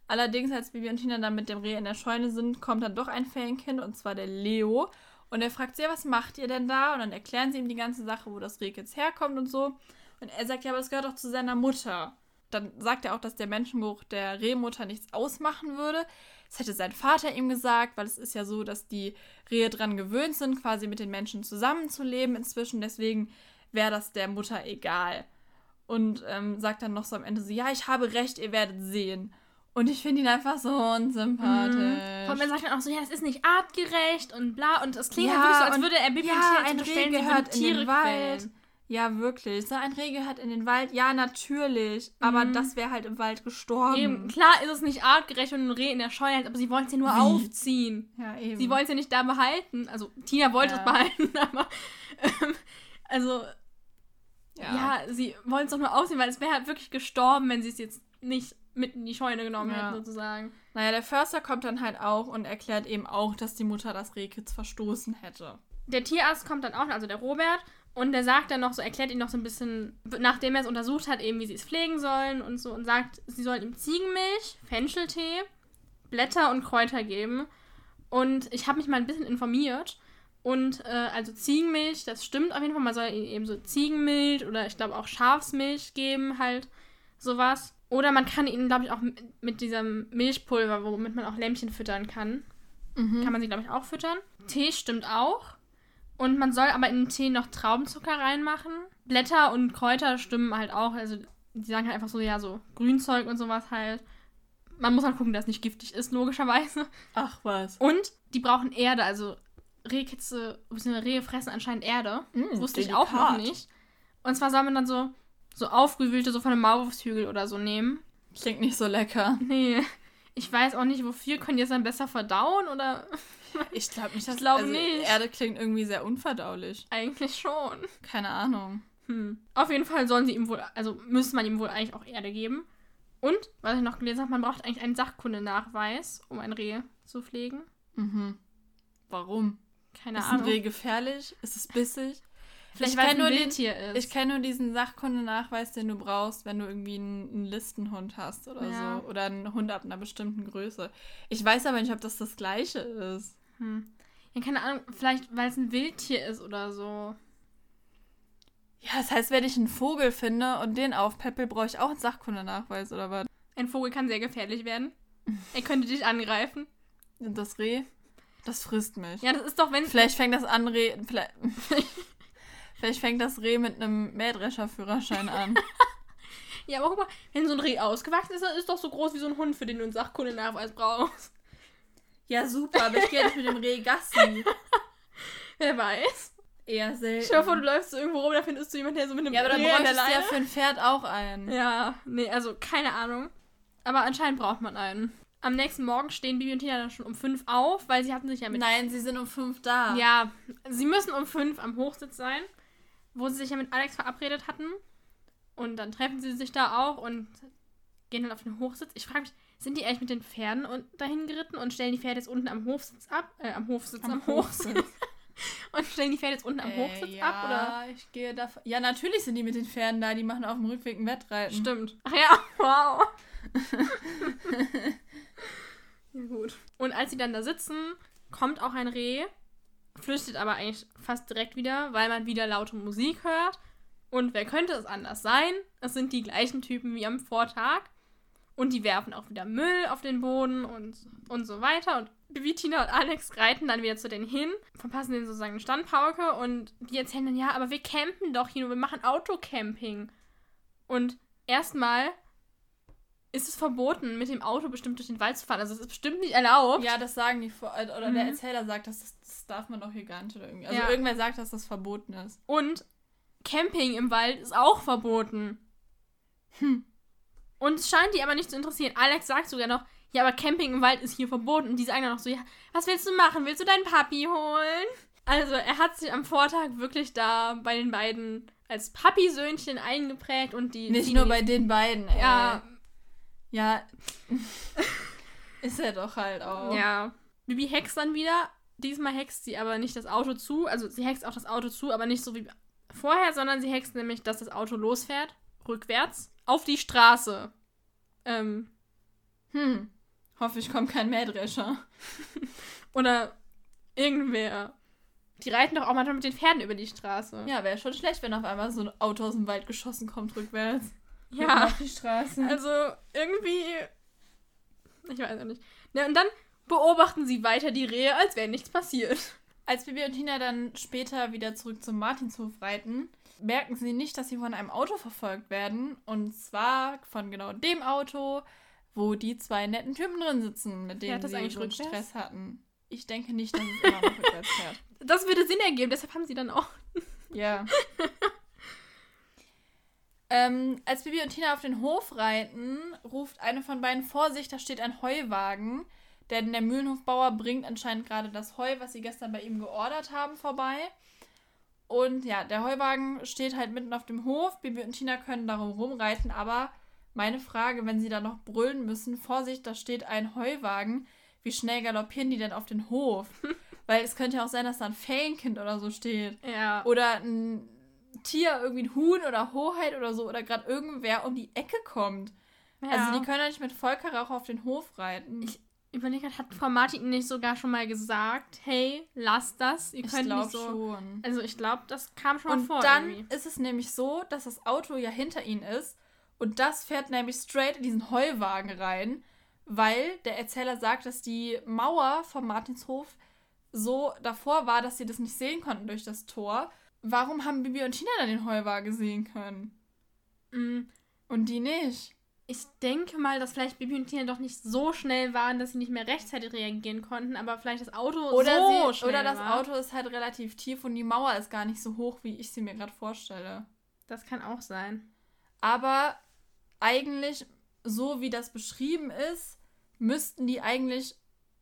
Allerdings, als Bibi und Tina dann mit dem Reh in der Scheune sind, kommt dann doch ein Ferienkind, und zwar der Leo. Und er fragt sie, was macht ihr denn da? Und dann erklären sie ihm die ganze Sache, wo das Reh herkommt und so. Und er sagt, ja, aber es gehört doch zu seiner Mutter. Dann sagt er auch, dass der Menschengeruch der Rehmutter nichts ausmachen würde. Das hätte sein Vater ihm gesagt, weil es ist ja so, dass die Rehe dran gewöhnt sind, quasi mit den Menschen zusammenzuleben inzwischen. Deswegen wäre das der Mutter egal. Und ähm, sagt dann noch so am Ende so, ja, ich habe recht, ihr werdet sehen. Und ich finde ihn einfach so unsympathisch. Mhm. Und man sagt dann auch so, ja, das ist nicht artgerecht und bla. Und es klingt Ja, halt wirklich so, als würde er Bibi ja, ein Reh in Tiere den Wald. Ja, wirklich. So ein Reh gehört in den Wald. Ja, natürlich. Aber Mhm. das wäre halt im Wald gestorben. Eben, klar ist es nicht artgerecht, wenn ein Reh in der Scheune hält, aber sie wollen es ja nur Wie? aufziehen. Ja, eben. Sie wollen es ja nicht da behalten. Also, Tina wollte Ja. es behalten, aber. Ähm, also, Ja, sie wollen es doch nur aussehen, weil es wäre halt wirklich gestorben, wenn sie es jetzt nicht mit in die Scheune genommen Ja. hätten, sozusagen. Naja, der Förster kommt dann halt auch und erklärt eben auch, dass die Mutter das Rehkitz verstoßen hätte. Der Tierarzt kommt dann auch, also der Robert, und der sagt dann noch so, erklärt ihn noch so ein bisschen, nachdem er es untersucht hat, eben, wie sie es pflegen sollen und so, und sagt, sie sollen ihm Ziegenmilch, Fencheltee, Blätter und Kräuter geben. Und ich habe mich mal ein bisschen informiert. Und äh, also Ziegenmilch, das stimmt auf jeden Fall. Man soll ihm eben so Ziegenmilch oder ich glaube auch Schafsmilch geben, halt sowas. Oder man kann ihn, glaube ich, auch mit, mit diesem Milchpulver, womit man auch Lämmchen füttern kann, Mhm. kann man sie, glaube ich, auch füttern. Tee stimmt auch. Und man soll aber in den Tee noch Traubenzucker reinmachen. Blätter und Kräuter stimmen halt auch. Also die sagen halt einfach so, ja, so Grünzeug und sowas halt. Man muss halt gucken, dass es nicht giftig ist, logischerweise. Ach was. Und die brauchen Erde. Also Rehkitze, beziehungsweise Rehe fressen anscheinend Erde. Mm, Wusste ich auch noch nicht. Und zwar soll man dann so, so aufgewühlte, so von einem Maulwurfshügel oder so nehmen. Klingt nicht so lecker. Nee. Ich weiß auch nicht, wofür. Können die es dann besser verdauen oder Ich glaube nicht, dass Ich glaube also, nicht. Erde klingt irgendwie sehr unverdaulich. eigentlich schon? Keine Ahnung. Hm. Auf jeden Fall sollen sie ihm wohl, also müsste man ihm wohl eigentlich auch Erde geben. Und, was ich noch gelesen habe, man braucht eigentlich einen Sachkundenachweis, um ein Reh zu pflegen. Mhm. Warum? Keine ist ein Ahnung. Reh gefährlich? Ist es bissig? Vielleicht ich weil es kenn ein nur den- Wildtier ist. Ich kenne nur diesen Sachkundenachweis, den du brauchst, wenn du irgendwie einen, einen Listenhund hast oder Ja. so. Oder einen Hund ab einer bestimmten Größe. Ich weiß aber nicht, ob das das gleiche ist. hm. Ja, keine Ahnung, vielleicht weil es ein Wildtier ist oder so. Ja, das heißt, wenn ich einen Vogel finde und den aufpeppel, brauche ich auch einen Sachkundenachweis oder was? Ein Vogel kann sehr gefährlich werden. Er könnte dich angreifen. Und das Reh, das frisst mich. Ja, das ist doch, wenn. Vielleicht fängt das an Reh, vielleicht, fängt das Reh mit einem Mähdrescherführerschein an. Ja, aber guck mal, wenn so ein Reh ausgewachsen ist, dann ist es doch so groß wie so ein Hund, für den du einen Sachkundenachweis brauchst. ja, super, aber ich gehe nicht mit dem Reh Gassi. Wer weiß. Eher selten. Stell dir vor, du läufst so irgendwo rum, da findest du jemanden, der so mit einem ja, aber dann Reh bräuchtest du ja für ein Pferd auch einen. Ja, nee, also keine Ahnung. Aber anscheinend braucht man einen. Am nächsten Morgen stehen Bibi und Tina dann schon um fünf auf, weil sie hatten sich ja mit. Nein, sie sind um fünf da. Ja, sie müssen um fünf am Hochsitz sein, wo sie sich ja mit Alex verabredet hatten. Und dann treffen sie sich da auch und gehen dann auf den Hochsitz. Ich frage mich, sind die eigentlich mit den Pferden und dahin geritten und stellen die Pferde jetzt unten am Hofsitz ab? Äh, am Hofsitz, am, Hochsitz. und stellen die Pferde jetzt unten am Hochsitz äh, ja, ab? Oder? ich gehe davon. Ja, natürlich sind die mit den Pferden da. Die machen auf dem Rückweg ein Wettreiten. Stimmt. Ach ja, wow. ja, gut. Und als sie dann da sitzen, kommt auch ein Reh, flüchtet aber eigentlich fast direkt wieder, weil man wieder laute Musik hört. Und wer könnte es anders sein? Es sind die gleichen Typen wie am Vortag. Und die werfen auch wieder Müll auf den Boden und, und so weiter. Und Bibi, Tina und Alex reiten dann wieder zu denen hin, verpassen denen sozusagen eine Standpauke und die erzählen dann, ja, aber wir campen doch hier, nur, wir machen Autocamping. Und erstmal ist es verboten, mit dem Auto bestimmt durch den Wald zu fahren. Also es ist bestimmt nicht erlaubt. Ja, das sagen die. vor- Oder Mhm. der Erzähler sagt, dass das, das darf man doch hier gar nicht. Oder irgendwie. Also Ja. irgendwer sagt, dass das verboten ist. Und Camping im Wald ist auch verboten. Hm. Und es scheint die aber nicht zu interessieren. Alex sagt sogar noch, ja, aber Camping im Wald ist hier verboten. Und die sagen dann noch so, ja, was willst du machen? Willst du deinen Papi holen? Also er hat sich am Vortag wirklich da bei den beiden als Papi-Söhnchen eingeprägt und die... Nicht die, nur bei den beiden. Ey. Ja, Ja. ist er doch halt auch. Ja. Bibi hext dann wieder. Diesmal hext sie aber nicht das Auto zu. Also sie hext auch das Auto zu, aber nicht so wie vorher, sondern sie hext nämlich, dass das Auto losfährt, rückwärts, auf die Straße. Ähm, Hm. Hoffe ich kommt kein Mähdrescher. oder irgendwer. Die reiten doch auch manchmal mit den Pferden über die Straße. Ja, wäre schon schlecht, wenn auf einmal so ein Auto aus dem Wald geschossen kommt rückwärts. Ja. Auf die Straße. Also irgendwie. Ich weiß auch nicht. Ja, und dann beobachten sie weiter die Rehe, als wäre nichts passiert. Als Bibi und Tina dann später wieder zurück zum Martinshof reiten, merken sie nicht, dass sie von einem Auto verfolgt werden. Und zwar von genau dem Auto, wo die zwei netten Typen drin sitzen, mit denen Fährt das sie eigentlich so rückwärts? Stress hatten. Ich denke nicht, dass es immer noch rückwärts fährt. Das würde Sinn ergeben, deshalb haben sie dann auch. Ja. ähm, als Bibi und Tina auf den Hof reiten, ruft eine von beiden Vorsicht, da steht ein Heuwagen. Denn der Mühlenhofbauer bringt anscheinend gerade das Heu, was sie gestern bei ihm geordert haben, vorbei. Und ja, der Heuwagen steht halt mitten auf dem Hof. Bibi und Tina können darum rumreiten, aber meine Frage, wenn sie da noch brüllen müssen, Vorsicht, da steht ein Heuwagen. Wie schnell galoppieren die denn auf den Hof? Weil es könnte ja auch sein, dass da ein Ferienkind oder so steht. Ja. Oder ein Tier, irgendwie ein Huhn oder Hoheit oder so. Oder gerade irgendwer um die Ecke kommt. ja. Also die können ja nicht mit Vollkaracho auf den Hof reiten. Ich überlege, gerade, hat Frau Martin nicht sogar schon mal gesagt, hey, lass das, ihr Ich könnt glaube nicht so. schon. Also ich glaube, das kam schon mal Und vor. dann irgendwie. ist es nämlich so, dass das Auto ja hinter ihnen ist und das fährt nämlich straight in diesen Heuwagen rein, weil der Erzähler sagt, dass die Mauer vom Martinshof so davor war, dass sie das nicht sehen konnten durch das Tor. Warum haben Bibi und Tina dann den Heuwagen sehen können? Mm, Und die nicht? Ich denke mal, dass vielleicht Bibi und Tina doch nicht so schnell waren, dass sie nicht mehr rechtzeitig reagieren konnten, aber vielleicht das Auto Oder, so sie, schnell oder das war. Auto ist halt relativ tief und die Mauer ist gar nicht so hoch, wie ich sie mir gerade vorstelle. Das kann auch sein. Aber eigentlich, so wie das beschrieben ist, müssten die eigentlich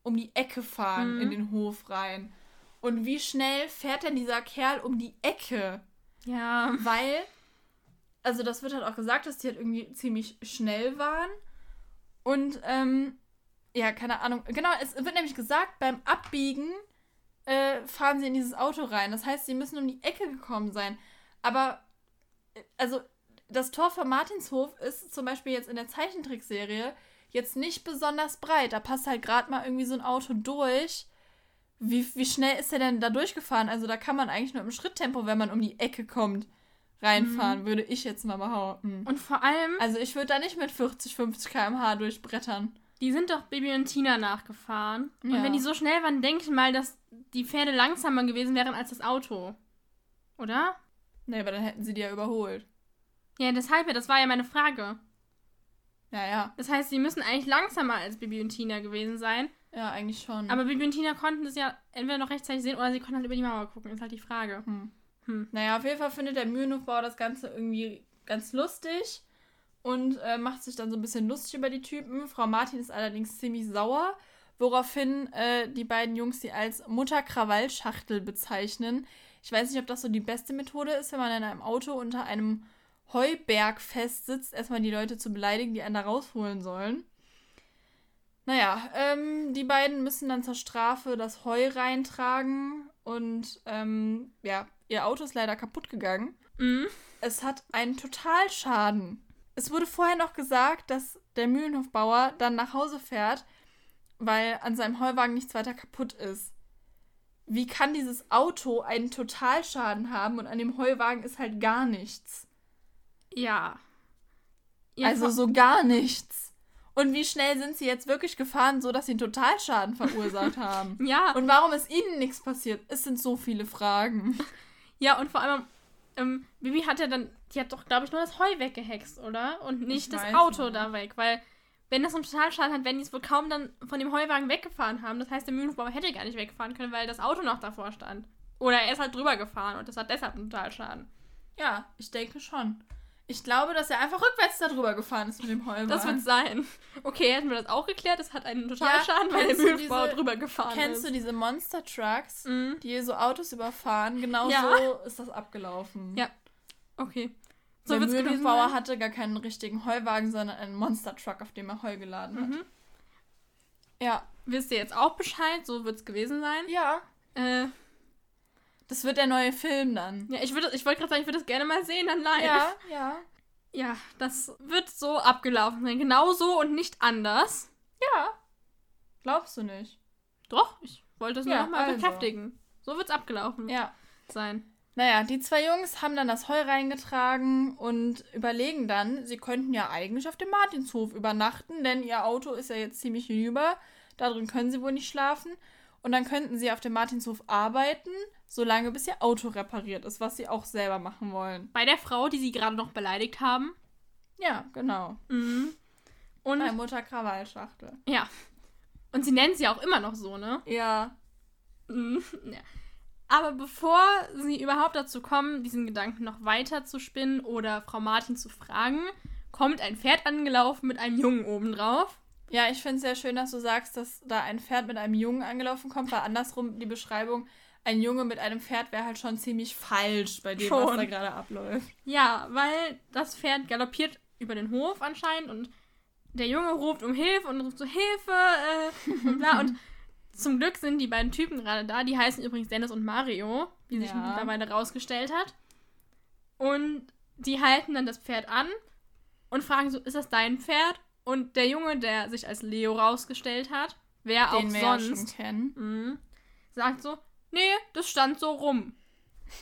um die Ecke fahren Mhm. in den Hof rein. Und wie schnell fährt denn dieser Kerl um die Ecke? Ja. Weil, also das wird halt auch gesagt, dass die halt irgendwie ziemlich schnell waren. Und, ähm, ja, keine Ahnung. Genau, es wird nämlich gesagt, beim Abbiegen äh, fahren sie in dieses Auto rein. Das heißt, sie müssen um die Ecke gekommen sein. Aber, äh, also, das Tor von Martinshof ist zum Beispiel jetzt in der Zeichentrickserie jetzt nicht besonders breit. Da passt halt gerade mal irgendwie so ein Auto durch. Wie, wie schnell ist der denn da durchgefahren? Also da kann man eigentlich nur im Schritttempo, wenn man um die Ecke kommt, reinfahren, würde ich jetzt mal behaupten. Und vor allem, Also ich würde da nicht mit 40, 50 km/h durchbrettern. die sind doch Bibi und Tina nachgefahren. Und Ja. wenn die so schnell waren, denke ich mal, dass die Pferde langsamer gewesen wären als das Auto. Oder? Nee, aber dann hätten sie die ja überholt. Ja, deshalb ja, das war ja meine Frage. Ja, ja. Das heißt, sie müssen eigentlich langsamer als Bibi und Tina gewesen sein. Ja, eigentlich schon. Aber Bibi und Tina konnten das ja entweder noch rechtzeitig sehen oder sie konnten halt über die Mauer gucken. Ist halt die Frage. Hm. Hm. Naja, auf jeden Fall findet der Mühlenhofbauer das Ganze irgendwie ganz lustig und äh, macht sich dann so ein bisschen lustig über die Typen. Frau Martin ist allerdings ziemlich sauer, woraufhin äh, die beiden Jungs sie als Mutter-Krawall-Schachtel bezeichnen. Ich weiß nicht, ob das so die beste Methode ist, wenn man in einem Auto unter einem Heuberg festsitzt, erstmal die Leute zu beleidigen, die einen da rausholen sollen. Naja, ähm, die beiden müssen dann zur Strafe das Heu reintragen und ähm, ja, ihr Auto ist leider kaputt gegangen. Mhm. Es hat einen Totalschaden. Es wurde vorher noch gesagt, dass der Mühlenhofbauer dann nach Hause fährt, weil an seinem Heuwagen nichts weiter kaputt ist. Wie kann dieses Auto einen Totalschaden haben und an dem Heuwagen ist halt gar nichts? Ja. ja also so gar nichts. Und wie schnell sind sie jetzt wirklich gefahren, so dass sie einen Totalschaden verursacht haben? ja. Und warum ist ihnen nichts passiert? Es sind so viele Fragen. Ja, und vor allem, ähm, Bibi hat ja dann, die hat doch, glaube ich, nur das Heu weggehext, oder? Und nicht Ich das Auto nicht. da weg, weil wenn das einen Totalschaden hat, werden die es wohl kaum dann von dem Heuwagen weggefahren haben. Das heißt, der Mühlenbauer hätte gar nicht wegfahren können, weil das Auto noch davor stand. Oder er ist halt drüber gefahren und das hat deshalb einen Totalschaden. Ja, ich denke schon. Ich glaube, dass er einfach rückwärts darüber gefahren ist mit dem Heuwagen. Das wird sein. Okay, hätten wir das auch geklärt. Es hat einen Totalschaden, weil der kennst diese- drüber gefahren Kennst ist. du diese Monster Trucks, Mhm. die so Autos überfahren? Genau Ja. so ist das abgelaufen. Ja. Okay. So der sein. hatte gar keinen richtigen Heuwagen, sondern einen Monster Truck, auf dem er Heu geladen hat. Mhm. Ja. Wisst ihr jetzt auch Bescheid? So wird es gewesen sein. Ja. Äh, Das wird der neue Film dann. ja, ich, würde- ich wollte gerade sagen, ich würde das gerne mal sehen dann live. Ja, ja. Ja, das wird so abgelaufen sein. Genau so und nicht anders. Ja. Glaubst du nicht? Doch, ich wollte es nur Ja, noch mal also. bekräftigen. So wird es abgelaufen Ja. sein. Naja, die zwei Jungs haben dann das Heu reingetragen und überlegen dann, sie könnten ja eigentlich auf dem Martinshof übernachten, denn ihr Auto ist ja jetzt ziemlich hinüber. Darin können sie wohl nicht schlafen. Und dann könnten sie auf dem Martinshof arbeiten, solange bis ihr Auto repariert ist, was sie auch selber machen wollen. Bei der Frau, die sie gerade noch beleidigt haben. Ja, genau. Mhm. Und Bei Mutter Krawallschachtel. ja. Und sie nennen sie auch immer noch so, ne? Ja. Mhm. Ja. Aber bevor sie überhaupt dazu kommen, diesen Gedanken noch weiter zu spinnen oder Frau Martin zu fragen, kommt ein Pferd angelaufen mit einem Jungen obendrauf. Ja, ich finde es sehr schön, dass du sagst, dass da ein Pferd mit einem Jungen angelaufen kommt, weil andersrum die Beschreibung ein Junge mit einem Pferd wäre halt schon ziemlich falsch bei dem, was Schon. da gerade abläuft. Ja, weil das Pferd galoppiert über den Hof anscheinend und der Junge ruft um Hilfe und ruft so Hilfe äh, und bla. und zum Glück sind die beiden Typen gerade da. Die heißen übrigens Dennis und Mario, wie sich Ja. mittlerweile rausgestellt hat. Und die halten dann das Pferd an und fragen so, ist das dein Pferd? Und der Junge, der sich als Leo rausgestellt hat, wer Den auch wir ja sonst, schon kennen. Mhm. Sagt so, nee, das stand so rum.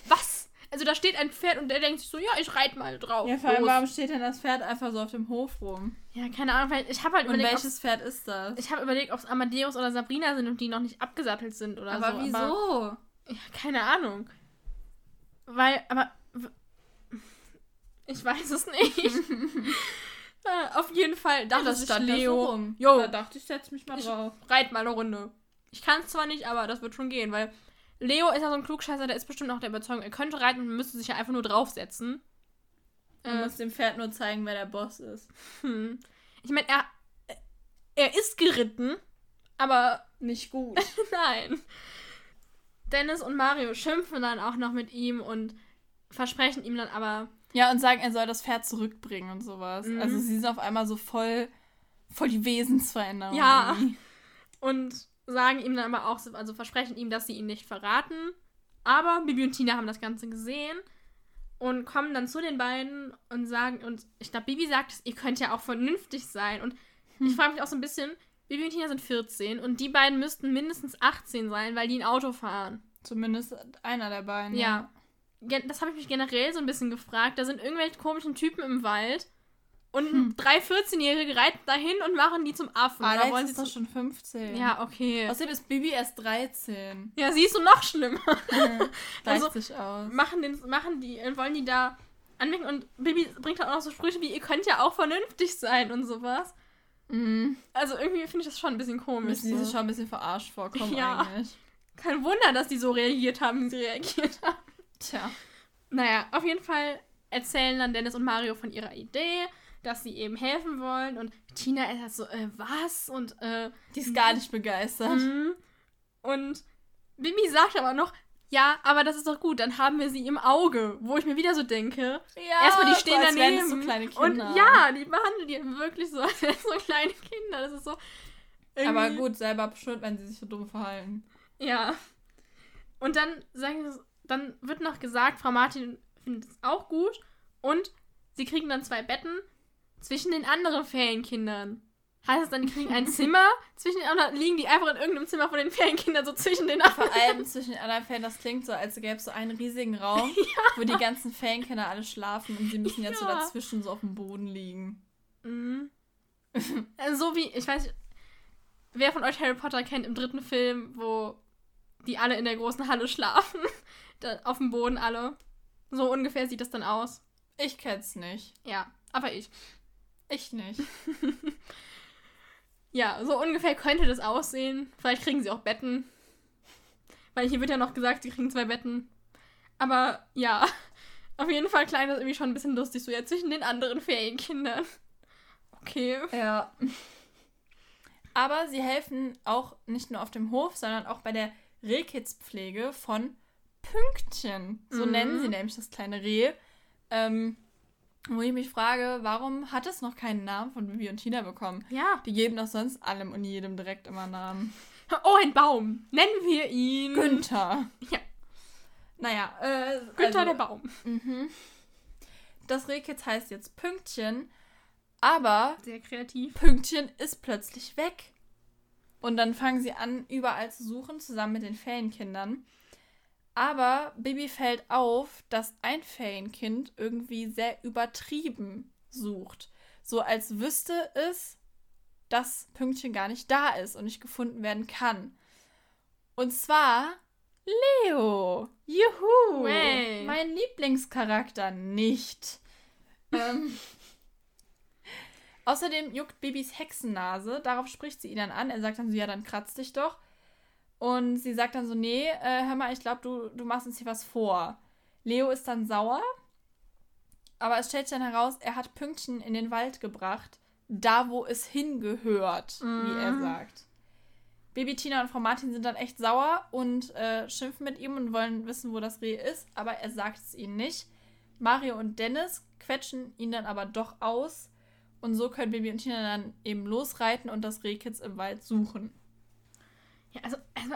Was? Also da steht ein Pferd und der denkt sich so, ja, ich reite mal drauf. Ja, vor allem, warum steht denn das Pferd einfach so auf dem Hof rum? Ja, keine Ahnung, weil ich habe halt Und überlegt, welches Pferd ist das? ich habe überlegt, ob es Amadeus oder Sabrina sind und die noch nicht abgesattelt sind oder aber so. wieso? Aber, ja, keine Ahnung. Weil, aber ich weiß es nicht. äh, auf jeden Fall dachte das sich stand da so Leo, jo, Da dachte ich, setz mich mal Ich- drauf. reit mal eine Runde. Ich kann es zwar nicht, aber das wird schon gehen, weil Leo ist ja so ein Klugscheißer, der ist bestimmt auch der Überzeugung, er könnte reiten und müsste sich ja einfach nur draufsetzen. Man Äh, muss dem Pferd nur zeigen, wer der Boss ist. hm. Ich meine, er, er ist geritten, aber Nicht gut. nein. Dennis und Mario schimpfen dann auch noch mit ihm und versprechen ihm dann aber, ja, und sagen, er soll das Pferd zurückbringen und sowas. Mhm. Also sie sind auf einmal so voll, voll die Wesensveränderung. Ja. irgendwie. und sagen ihm dann aber auch, so- also versprechen ihm, dass sie ihn nicht verraten. Aber Bibi und Tina haben das Ganze gesehen und kommen dann zu den beiden und sagen, und ich glaube, Bibi sagt, ihr könnt ja auch vernünftig sein. Und ich frage mich auch so ein bisschen, Bibi und Tina sind 14 und die beiden müssten mindestens 18 sein, weil die ein Auto fahren. Zumindest einer der beiden. Ja. Gen- Das habe ich mich generell so ein bisschen gefragt. Da sind irgendwelche komischen Typen im Wald und drei 14-Jährige reiten dahin und machen die zum Affen. Oder Alex wollen sie ist doch schon 15. Ja, okay. Außerdem ist Bibi erst 13. Ja, siehst du noch schlimmer. Gleicht Also- sich aus. machen, den, machen die, wollen die da anwinken und Bibi bringt dann auch noch so Sprüche wie, ihr könnt ja auch vernünftig sein und sowas. Mhm. Also irgendwie finde ich das schon ein bisschen komisch. Müssen die sich schon ein bisschen verarscht vorkommen Ja. eigentlich. Kein Wunder, dass die so reagiert haben, wie sie reagiert haben. Tja. Naja, auf jeden Fall erzählen dann Dennis und Mario von ihrer Idee, dass sie eben helfen wollen und Tina ist halt so, äh, was? Und, äh, Die ist gar nicht begeistert. mhm. und Bibi sagt aber noch, ja, aber das ist doch gut, dann haben wir sie im Auge, wo ich mir wieder so denke, Ja, Erstmal, die stehen so, als daneben. so kleine Und Kinder. ja, die behandeln die wirklich so, als wären so kleine Kinder. Das ist so. Aber irgendwie- gut, selber schuld, wenn sie sich so dumm verhalten. Ja. Und dann sagen sie, dann wird noch gesagt, Frau Martin findet es auch gut. Und sie kriegen dann zwei Betten zwischen den anderen Ferienkindern. Heißt das dann, die kriegen ein Zimmer zwischen den anderen, liegen die einfach in irgendeinem Zimmer von den Ferienkindern so zwischen den Vor anderen. allem zwischen den anderen Fällen, das klingt so, als gäbe es so einen riesigen Raum, wo die ganzen Fankinder alle schlafen und sie müssen jetzt so Ja. dazwischen so auf dem Boden liegen. Mhm. Also so wie, ich weiß wer von euch Harry Potter kennt im dritten Film, wo die alle in der großen Halle schlafen. Da, auf dem Boden alle. So ungefähr sieht das dann aus. Ich kenn's nicht. Ja, aber ich. Ich nicht. Ja, so ungefähr könnte das aussehen. Vielleicht kriegen sie auch Betten. Weil hier wird ja noch gesagt, sie kriegen zwei Betten. Aber ja, auf jeden Fall klang das irgendwie schon ein bisschen lustig, so ja zwischen den anderen Ferienkindern. Okay. Ja. Aber sie helfen auch nicht nur auf dem Hof, sondern auch bei der Rehkitspflege von Pünktchen. So Mhm. nennen sie nämlich das kleine Reh. Ähm, wo ich mich frage, warum hat es noch keinen Namen von Vivi und Tina bekommen? Ja. Die geben doch sonst allem und jedem direkt immer Namen. Oh, ein Baum. Nennen wir ihn. Günther. Ja. Naja, äh, Günther also, der Baum. Mhm. Das Rehkitz heißt jetzt Pünktchen, aber Sehr kreativ. Pünktchen ist plötzlich weg. Und dann fangen sie an, überall zu suchen, zusammen mit den Ferienkindern. Aber Bibi fällt auf, dass ein Ferienkind irgendwie sehr übertrieben sucht. So als wüsste es, dass Pünktchen gar nicht da ist und nicht gefunden werden kann. Und zwar Leo. Juhu. Way. Mein Lieblingscharakter nicht. ähm, Außerdem juckt Bibis Hexennase. Darauf spricht sie ihn dann an. Er sagt dann so, ja, dann kratz dich doch. Und sie sagt dann so, nee, äh, hör mal, ich glaube, du, du machst uns hier was vor. Leo ist dann sauer. Aber es stellt sich dann heraus, er hat Pünktchen in den Wald gebracht. Da, wo es hingehört, wie er Mhm. sagt. Baby Tina und Frau Martin sind dann echt sauer und äh, schimpfen mit ihm und wollen wissen, wo das Reh ist, aber er sagt es ihnen nicht. Mario und Dennis quetschen ihn dann aber doch aus und so können Baby und Tina dann eben losreiten und das Rehkitz im Wald suchen. Ja, also, also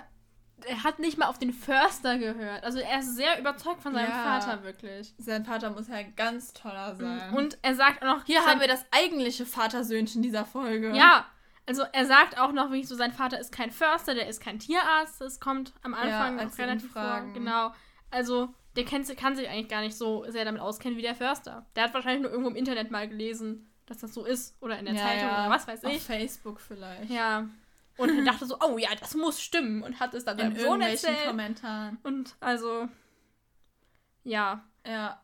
er hat nicht mal auf den Förster gehört. Also er ist sehr überzeugt von seinem Ja. Vater, wirklich. Sein Vater muss ja ganz toller sein. Und er sagt auch noch, hier haben wir das eigentliche Vatersöhnchen dieser Folge. Ja, also er sagt auch noch, wie so, sein Vater ist kein Förster, der ist kein Tierarzt. Das kommt am Anfang als auch relativ vor. fragen. Genau. Also der kennt, kann sich eigentlich gar nicht so sehr damit auskennen wie der Förster. Der hat wahrscheinlich nur irgendwo im Internet mal gelesen, dass das so ist. Oder in der Ja, Zeitung ja. oder was weiß Auf ich. Facebook vielleicht. Ja. Und er dachte so, oh ja, das muss stimmen. Und hat es dann In irgendwelchen erzählt. Kommentaren. Und also, ja. Ja.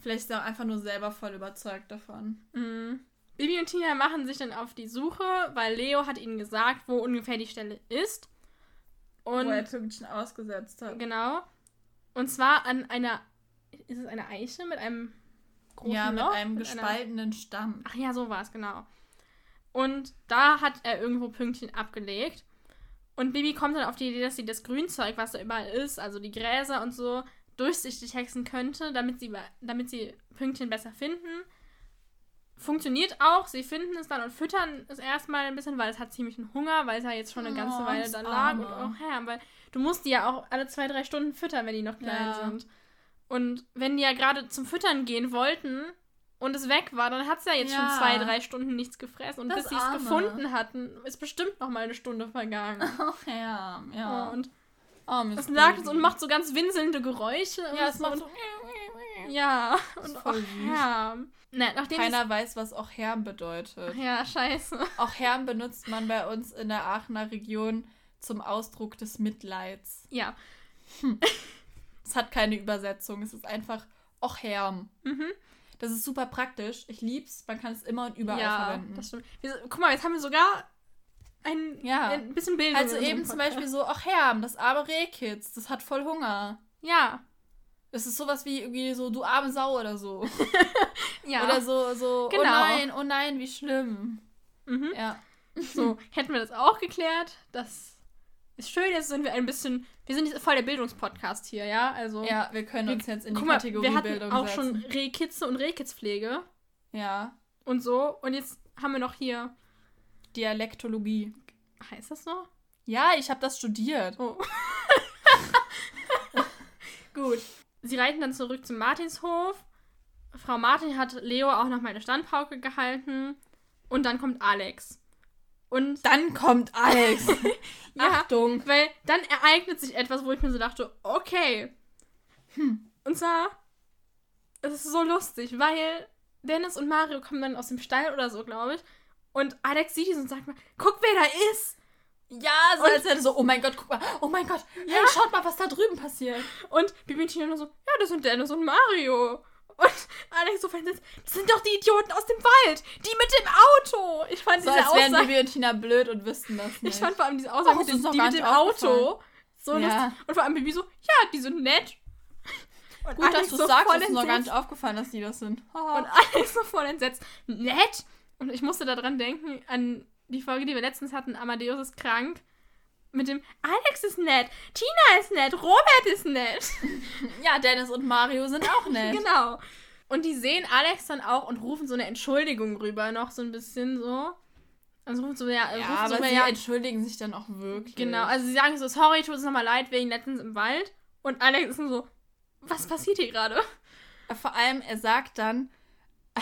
Vielleicht ist er auch einfach nur selber voll überzeugt davon. Mhm. Bibi und Tina machen sich dann auf die Suche, weil Leo hat ihnen gesagt, wo ungefähr die Stelle ist. Und wo er Pünktchen ausgesetzt hat. genau. Und zwar an einer. Ist es eine Eiche mit einem großen ja, mit Loch? einem Mit einer- gespaltenen Stamm. Ach ja, so war es, genau. Und da hat er irgendwo Pünktchen abgelegt. Und Bibi kommt dann auf die Idee, dass sie das Grünzeug, was da überall ist, also die Gräser und so, durchsichtig hexen könnte, damit sie, damit sie Pünktchen besser finden. Funktioniert auch, sie finden es dann und füttern es erstmal ein bisschen, weil es hat ziemlich einen Hunger, weil es ja jetzt schon eine ganze Oh, Weile da lag. Arme. Und auch, ja, weil du musst die ja auch alle zwei, drei Stunden füttern, wenn die noch klein Ja. sind. Und wenn die ja gerade zum Füttern gehen wollten und es weg war, dann hat es ja jetzt Ja. schon zwei, drei Stunden nichts gefressen. Und Das bis sie es gefunden hatten, ist bestimmt noch mal eine Stunde vergangen. Ach ja, ja. Oh, und oh, es lag Baby. und macht so ganz winselnde Geräusche. Ja, und es macht so. Ja, und auch. Herm. Na, nachdem Keiner weiß, was auch Herm bedeutet. Ja, scheiße. Auch Herm benutzt man bei uns in der Aachener Region zum Ausdruck des Mitleids. Ja. Es hat keine Übersetzung. Es ist einfach auch Herm. Mhm. Das ist super praktisch. Ich lieb's. Man kann es immer und überall ja, verwenden. das stimmt. Wir, guck mal, jetzt haben wir sogar ein, Ja. ein bisschen Bildung. Also eben zum Podcast. Beispiel so, ach Herm, das arme Rehkitz, das hat voll Hunger. Ja. Das ist sowas wie irgendwie so, du arme Sau oder so. Ja. Oder so, so, oh Genau. nein, oh nein, wie schlimm. Mhm. Ja. So, hätten wir das auch geklärt. Das ist schön. Jetzt sind wir ein bisschen. Wir sind jetzt voll der Bildungspodcast hier, ja? Also. Ja, wir können Wir- uns jetzt in die Guck mal, Kategorie wir hatten Bildung auch setzen. schon Rehkitze und Rehkitzpflege Ja. und so. Und jetzt haben wir noch hier. Dialektologie. Heißt das so? Ja, ich habe das studiert. Oh. Gut. Sie reiten dann zurück zum Martinshof. Frau Martin hat Leo auch noch mal eine Standpauke gehalten. Und dann kommt Alex. Und Dann kommt Alex. Ja. Achtung. Weil dann ereignet sich etwas, wo ich mir so dachte, okay. Hm. Und zwar, es ist so lustig, weil Dennis und Mario kommen dann aus dem Stall oder so, glaube ich. Und Alex sieht es und sagt mal, guck, wer da ist. Ja, so als hätte so, oh mein Gott, guck mal, oh mein Gott, hey, schaut mal, was da drüben passiert. Und Bibi und Tina nur so, ja, das sind Dennis und Mario. Und Alex so verletzt, das sind doch die Idioten aus dem Wald, die mit dem Auto. Ich fand So diese als wären Aussage, Bibi und Tina blöd und wüssten das nicht. ich fand vor allem diese Aussage Oh, mit dem, die mit dem Auto so Ja. lustig. Und vor allem Bibi so, ja, die sind nett. Und Gut, dass Alex du so sagst, ist noch gar nicht aufgefallen, dass die das sind. Und Alex so voll entsetzt. Nett? Und ich musste daran denken, an die Folge, die wir letztens hatten, Amadeus ist krank. Mit dem Alex ist nett, Tina ist nett, Robert ist nett. ja, Dennis und Mario sind auch nett. genau. Und die sehen Alex dann auch und rufen so eine Entschuldigung rüber, noch so ein bisschen so. Also rufen so, ja, Ja, rufen aber so, sie ja, entschuldigen sich dann auch wirklich. genau. Also sie sagen so, sorry, tut es nochmal leid wegen letztens im Wald. Und Alex ist so, was passiert hier gerade? Vor allem, er sagt dann,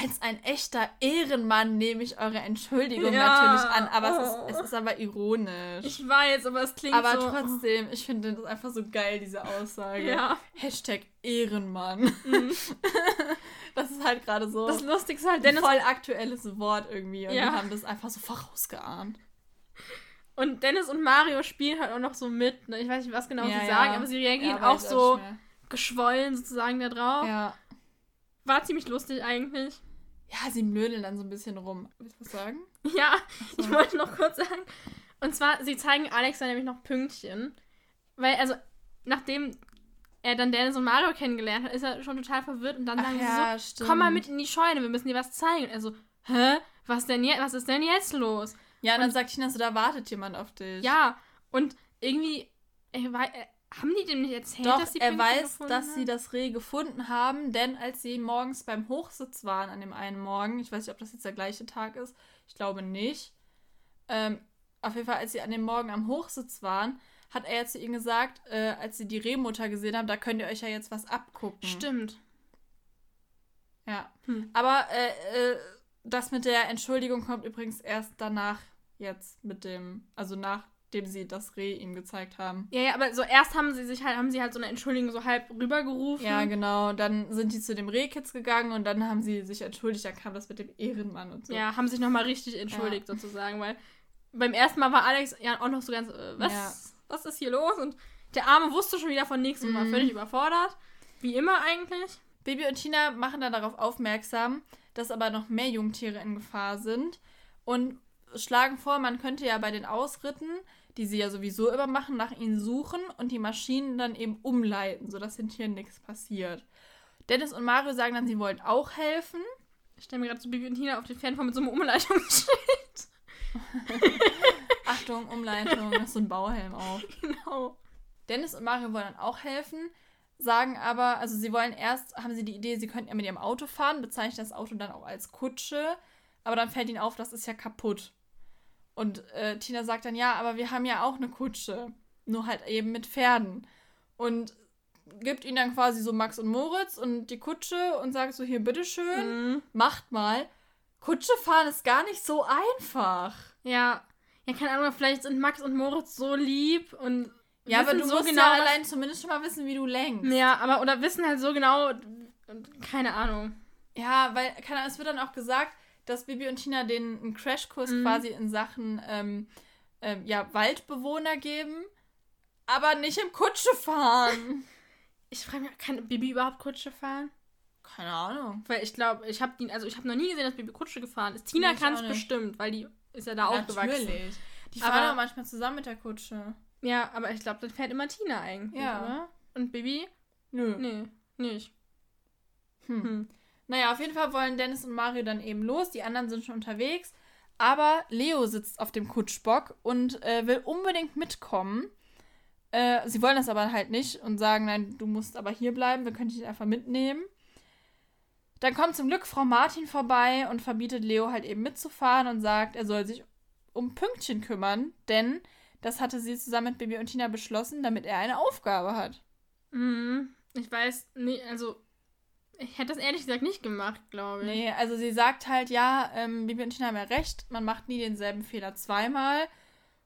als ein echter Ehrenmann nehme ich eure Entschuldigung Ja. natürlich an, aber es, Oh. ist, es ist aber ironisch. Ich weiß, aber es klingt aber so. trotzdem, ich finde das einfach so geil, diese Aussage. Ja. Hashtag Ehrenmann. Mhm. Das ist halt gerade so Das Lustige ist halt, ein Dennis voll aktuelles Wort irgendwie. Und Ja. wir haben das einfach so vorausgeahnt. Und Dennis und Mario spielen halt auch noch so mit. Ne? Ich weiß nicht, was genau Ja, sie sagen, aber sie reagieren auch so geschwollen sozusagen da drauf. Ja. War ziemlich lustig eigentlich. Ja, sie blödeln dann so ein bisschen rum. Willst du was sagen? Ja, so. ich wollte noch kurz sagen. Und zwar, sie zeigen Alex dann nämlich noch Pünktchen. Weil, also, nachdem er dann Dennis und Mario kennengelernt hat, ist er schon total verwirrt und dann sagen sie so, stimmt. komm mal mit in die Scheune, wir müssen dir was zeigen. Und er so, hä? Was denn jetzt? Was ist denn jetzt los? Ja, und dann sagt Tina so, da wartet jemand auf dich. Ja, und irgendwie, er äh, haben die dem nicht erzählt, Doch, dass sie er Pünktchen weiß, dass sie haben? das Reh gefunden haben, denn als sie morgens beim Hochsitz waren an dem einen Morgen, ich weiß nicht, ob das jetzt der gleiche Tag ist, ich glaube nicht. Ähm, auf jeden Fall, als sie an dem Morgen am Hochsitz waren, hat er ja zu ihnen gesagt, äh, als sie die Rehmutter gesehen haben, da könnt ihr euch ja jetzt was abgucken. Stimmt. Ja. Hm. Aber äh, äh, das mit der Entschuldigung kommt übrigens erst danach jetzt mit dem, also nachdem sie das Reh ihm gezeigt haben. Ja, ja, aber so erst haben sie sich halt, haben sie halt so eine Entschuldigung so halb rübergerufen. Ja, genau. Dann sind die zu dem Rehkids gegangen und dann haben sie sich entschuldigt. Dann kam das mit dem Ehrenmann und so. Ja, haben sich nochmal richtig entschuldigt sozusagen, weil beim ersten Mal war Alex ja auch noch so ganz, äh, was, Ja. was ist hier los? Und der Arme wusste schon wieder von nichts und war Mhm. völlig überfordert. Wie immer eigentlich. Baby und Tina machen dann darauf aufmerksam, dass aber noch mehr Jungtiere in Gefahr sind und schlagen vor, man könnte ja bei den Ausritten, die sie ja sowieso immer machen, nach ihnen suchen und die Maschinen dann eben umleiten, sodass den Tieren nichts passiert. Dennis und Mario sagen dann, sie wollen auch helfen. Ich stelle mir gerade so Bibi und Tina auf den Fan vor mit so einem Umleitungsschild. Achtung, Umleitung, das ist so ein Bauhelm auf. genau. Dennis und Mario wollen dann auch helfen, sagen aber, also sie wollen erst, haben sie die Idee, sie könnten ja mit ihrem Auto fahren, bezeichnen das Auto dann auch als Kutsche, aber dann fällt ihnen auf, das ist ja kaputt. Und äh, Tina sagt dann, ja, aber wir haben ja auch eine Kutsche, nur halt eben mit Pferden. Und gibt ihnen dann quasi so Max und Moritz und die Kutsche und sagt so, hier, bitteschön, Mhm. macht mal. Kutsche fahren ist gar nicht so einfach. Ja. Ja, keine Ahnung, vielleicht sind Max und Moritz so lieb und Ja, aber du so musst genau, ja allein zumindest schon mal wissen, wie du lenkst. Ja, aber oder wissen halt so genau, keine Ahnung. Ja, weil, keine Ahnung, es wird dann auch gesagt, dass Bibi und Tina den einen Crashkurs Mhm. quasi in Sachen ähm, ähm, ja, Waldbewohner geben, aber nicht im Kutsche fahren. Ich frage mich, kann Bibi überhaupt Kutsche fahren? Keine Ahnung. Weil ich glaube, ich habe also ich habe noch nie gesehen, dass Bibi Kutsche gefahren ist. Tina kann es bestimmt, weil die ist ja da aufgewachsen. Natürlich. Die Aber- fahren auch manchmal zusammen mit der Kutsche. Ja, aber ich glaube, dann fährt immer Tina eigentlich, Ja. oder? Und Bibi? Nö. Nee, nicht. Hm. Hm. Naja, auf jeden Fall wollen Dennis und Mario dann eben los. Die anderen sind schon unterwegs. Aber Leo sitzt auf dem Kutschbock und äh, will unbedingt mitkommen. Äh, sie wollen das aber halt nicht und sagen, nein, du musst aber hier bleiben, wir können dich einfach mitnehmen. Dann kommt zum Glück Frau Martin vorbei und verbietet Leo halt eben mitzufahren und sagt, er soll sich um Pünktchen kümmern, denn das hatte sie zusammen mit Baby und Tina beschlossen, damit er eine Aufgabe hat. Mhm. Ich weiß, nee, also ich hätte das ehrlich gesagt nicht gemacht, glaube ich. Nee, also sie sagt halt, ja, ähm, Bibi und Tina haben ja recht, man macht nie denselben Fehler zweimal.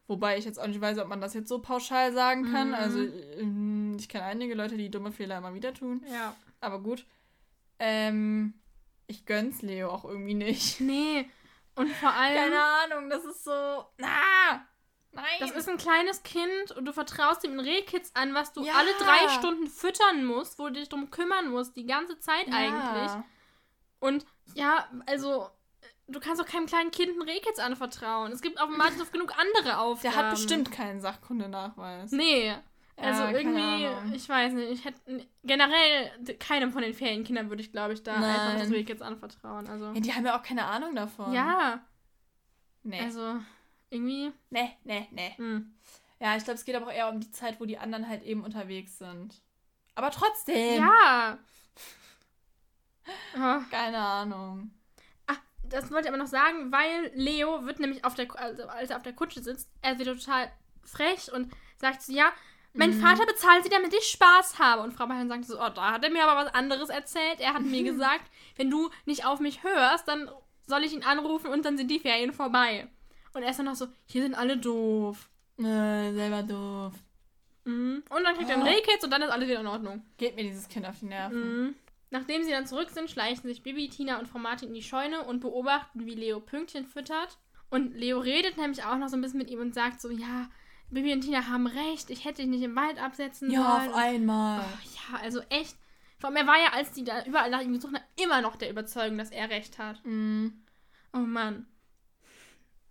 Wobei ich jetzt auch nicht weiß, ob man das jetzt so pauschal sagen kann. Mhm. Also ähm, ich kenne einige Leute, die dumme Fehler immer wieder tun. Ja. Aber gut. Ähm, ich gönn's Leo auch irgendwie nicht. Nee. Und vor allem. Keine Ahnung, das ist so. Ah! Nein! Das ist ein kleines Kind und du vertraust ihm ein Rehkitz an, was du Ja. alle drei Stunden füttern musst, wo du dich drum kümmern musst, die ganze Zeit Ja. eigentlich. Und ja, also, du kannst auch keinem kleinen Kind ein Rehkitz anvertrauen. Es gibt auf dem Martinshof genug andere Aufgaben. Der hat bestimmt keinen Sachkundenachweis. Nee. Also Ja, irgendwie, ich weiß nicht, ich hätte generell keinem von den Ferienkindern würde ich, glaube ich, da einfach das Nein. Rehkitz anvertrauen. Also. Ja, die haben ja auch keine Ahnung davon. Ja, Nee. also irgendwie. nee, nee, nee. Hm. Ja, ich glaube, es geht aber auch eher um die Zeit, wo die anderen halt eben unterwegs sind. Aber trotzdem. Ja. Ah. Keine Ahnung. Ah, das wollte ich aber noch sagen, weil Leo wird nämlich auf der, also als er auf der Kutsche sitzt, er wird total frech und sagt so, ja, mein Mhm. Vater bezahlt sie, damit ich Spaß habe. Und Frau Bayern sagt so, oh, da hat er mir aber was anderes erzählt. Er hat mir gesagt, wenn du nicht auf mich hörst, dann soll ich ihn anrufen und dann sind die Ferien vorbei. Und er ist dann noch so, hier sind alle doof. Äh, selber doof. Mhm. Und dann kriegt er ein Oh. Rehkitz und dann ist alles wieder in Ordnung. Geht mir dieses Kind auf die Nerven. Mhm. Nachdem sie dann zurück sind, schleichen sich Bibi, Tina und Frau Martin in die Scheune und beobachten, wie Leo Pünktchen füttert. Und Leo redet nämlich auch noch so ein bisschen mit ihm und sagt so, ja, Bibi und Tina haben recht, ich hätte dich nicht im Wald absetzen Ja, sollen. auf einmal. Oh, ja, also echt. Vor allem, er war ja, als die da überall nach ihm gesucht haben, immer noch der Überzeugung, dass er recht hat. Mhm. Oh Mann.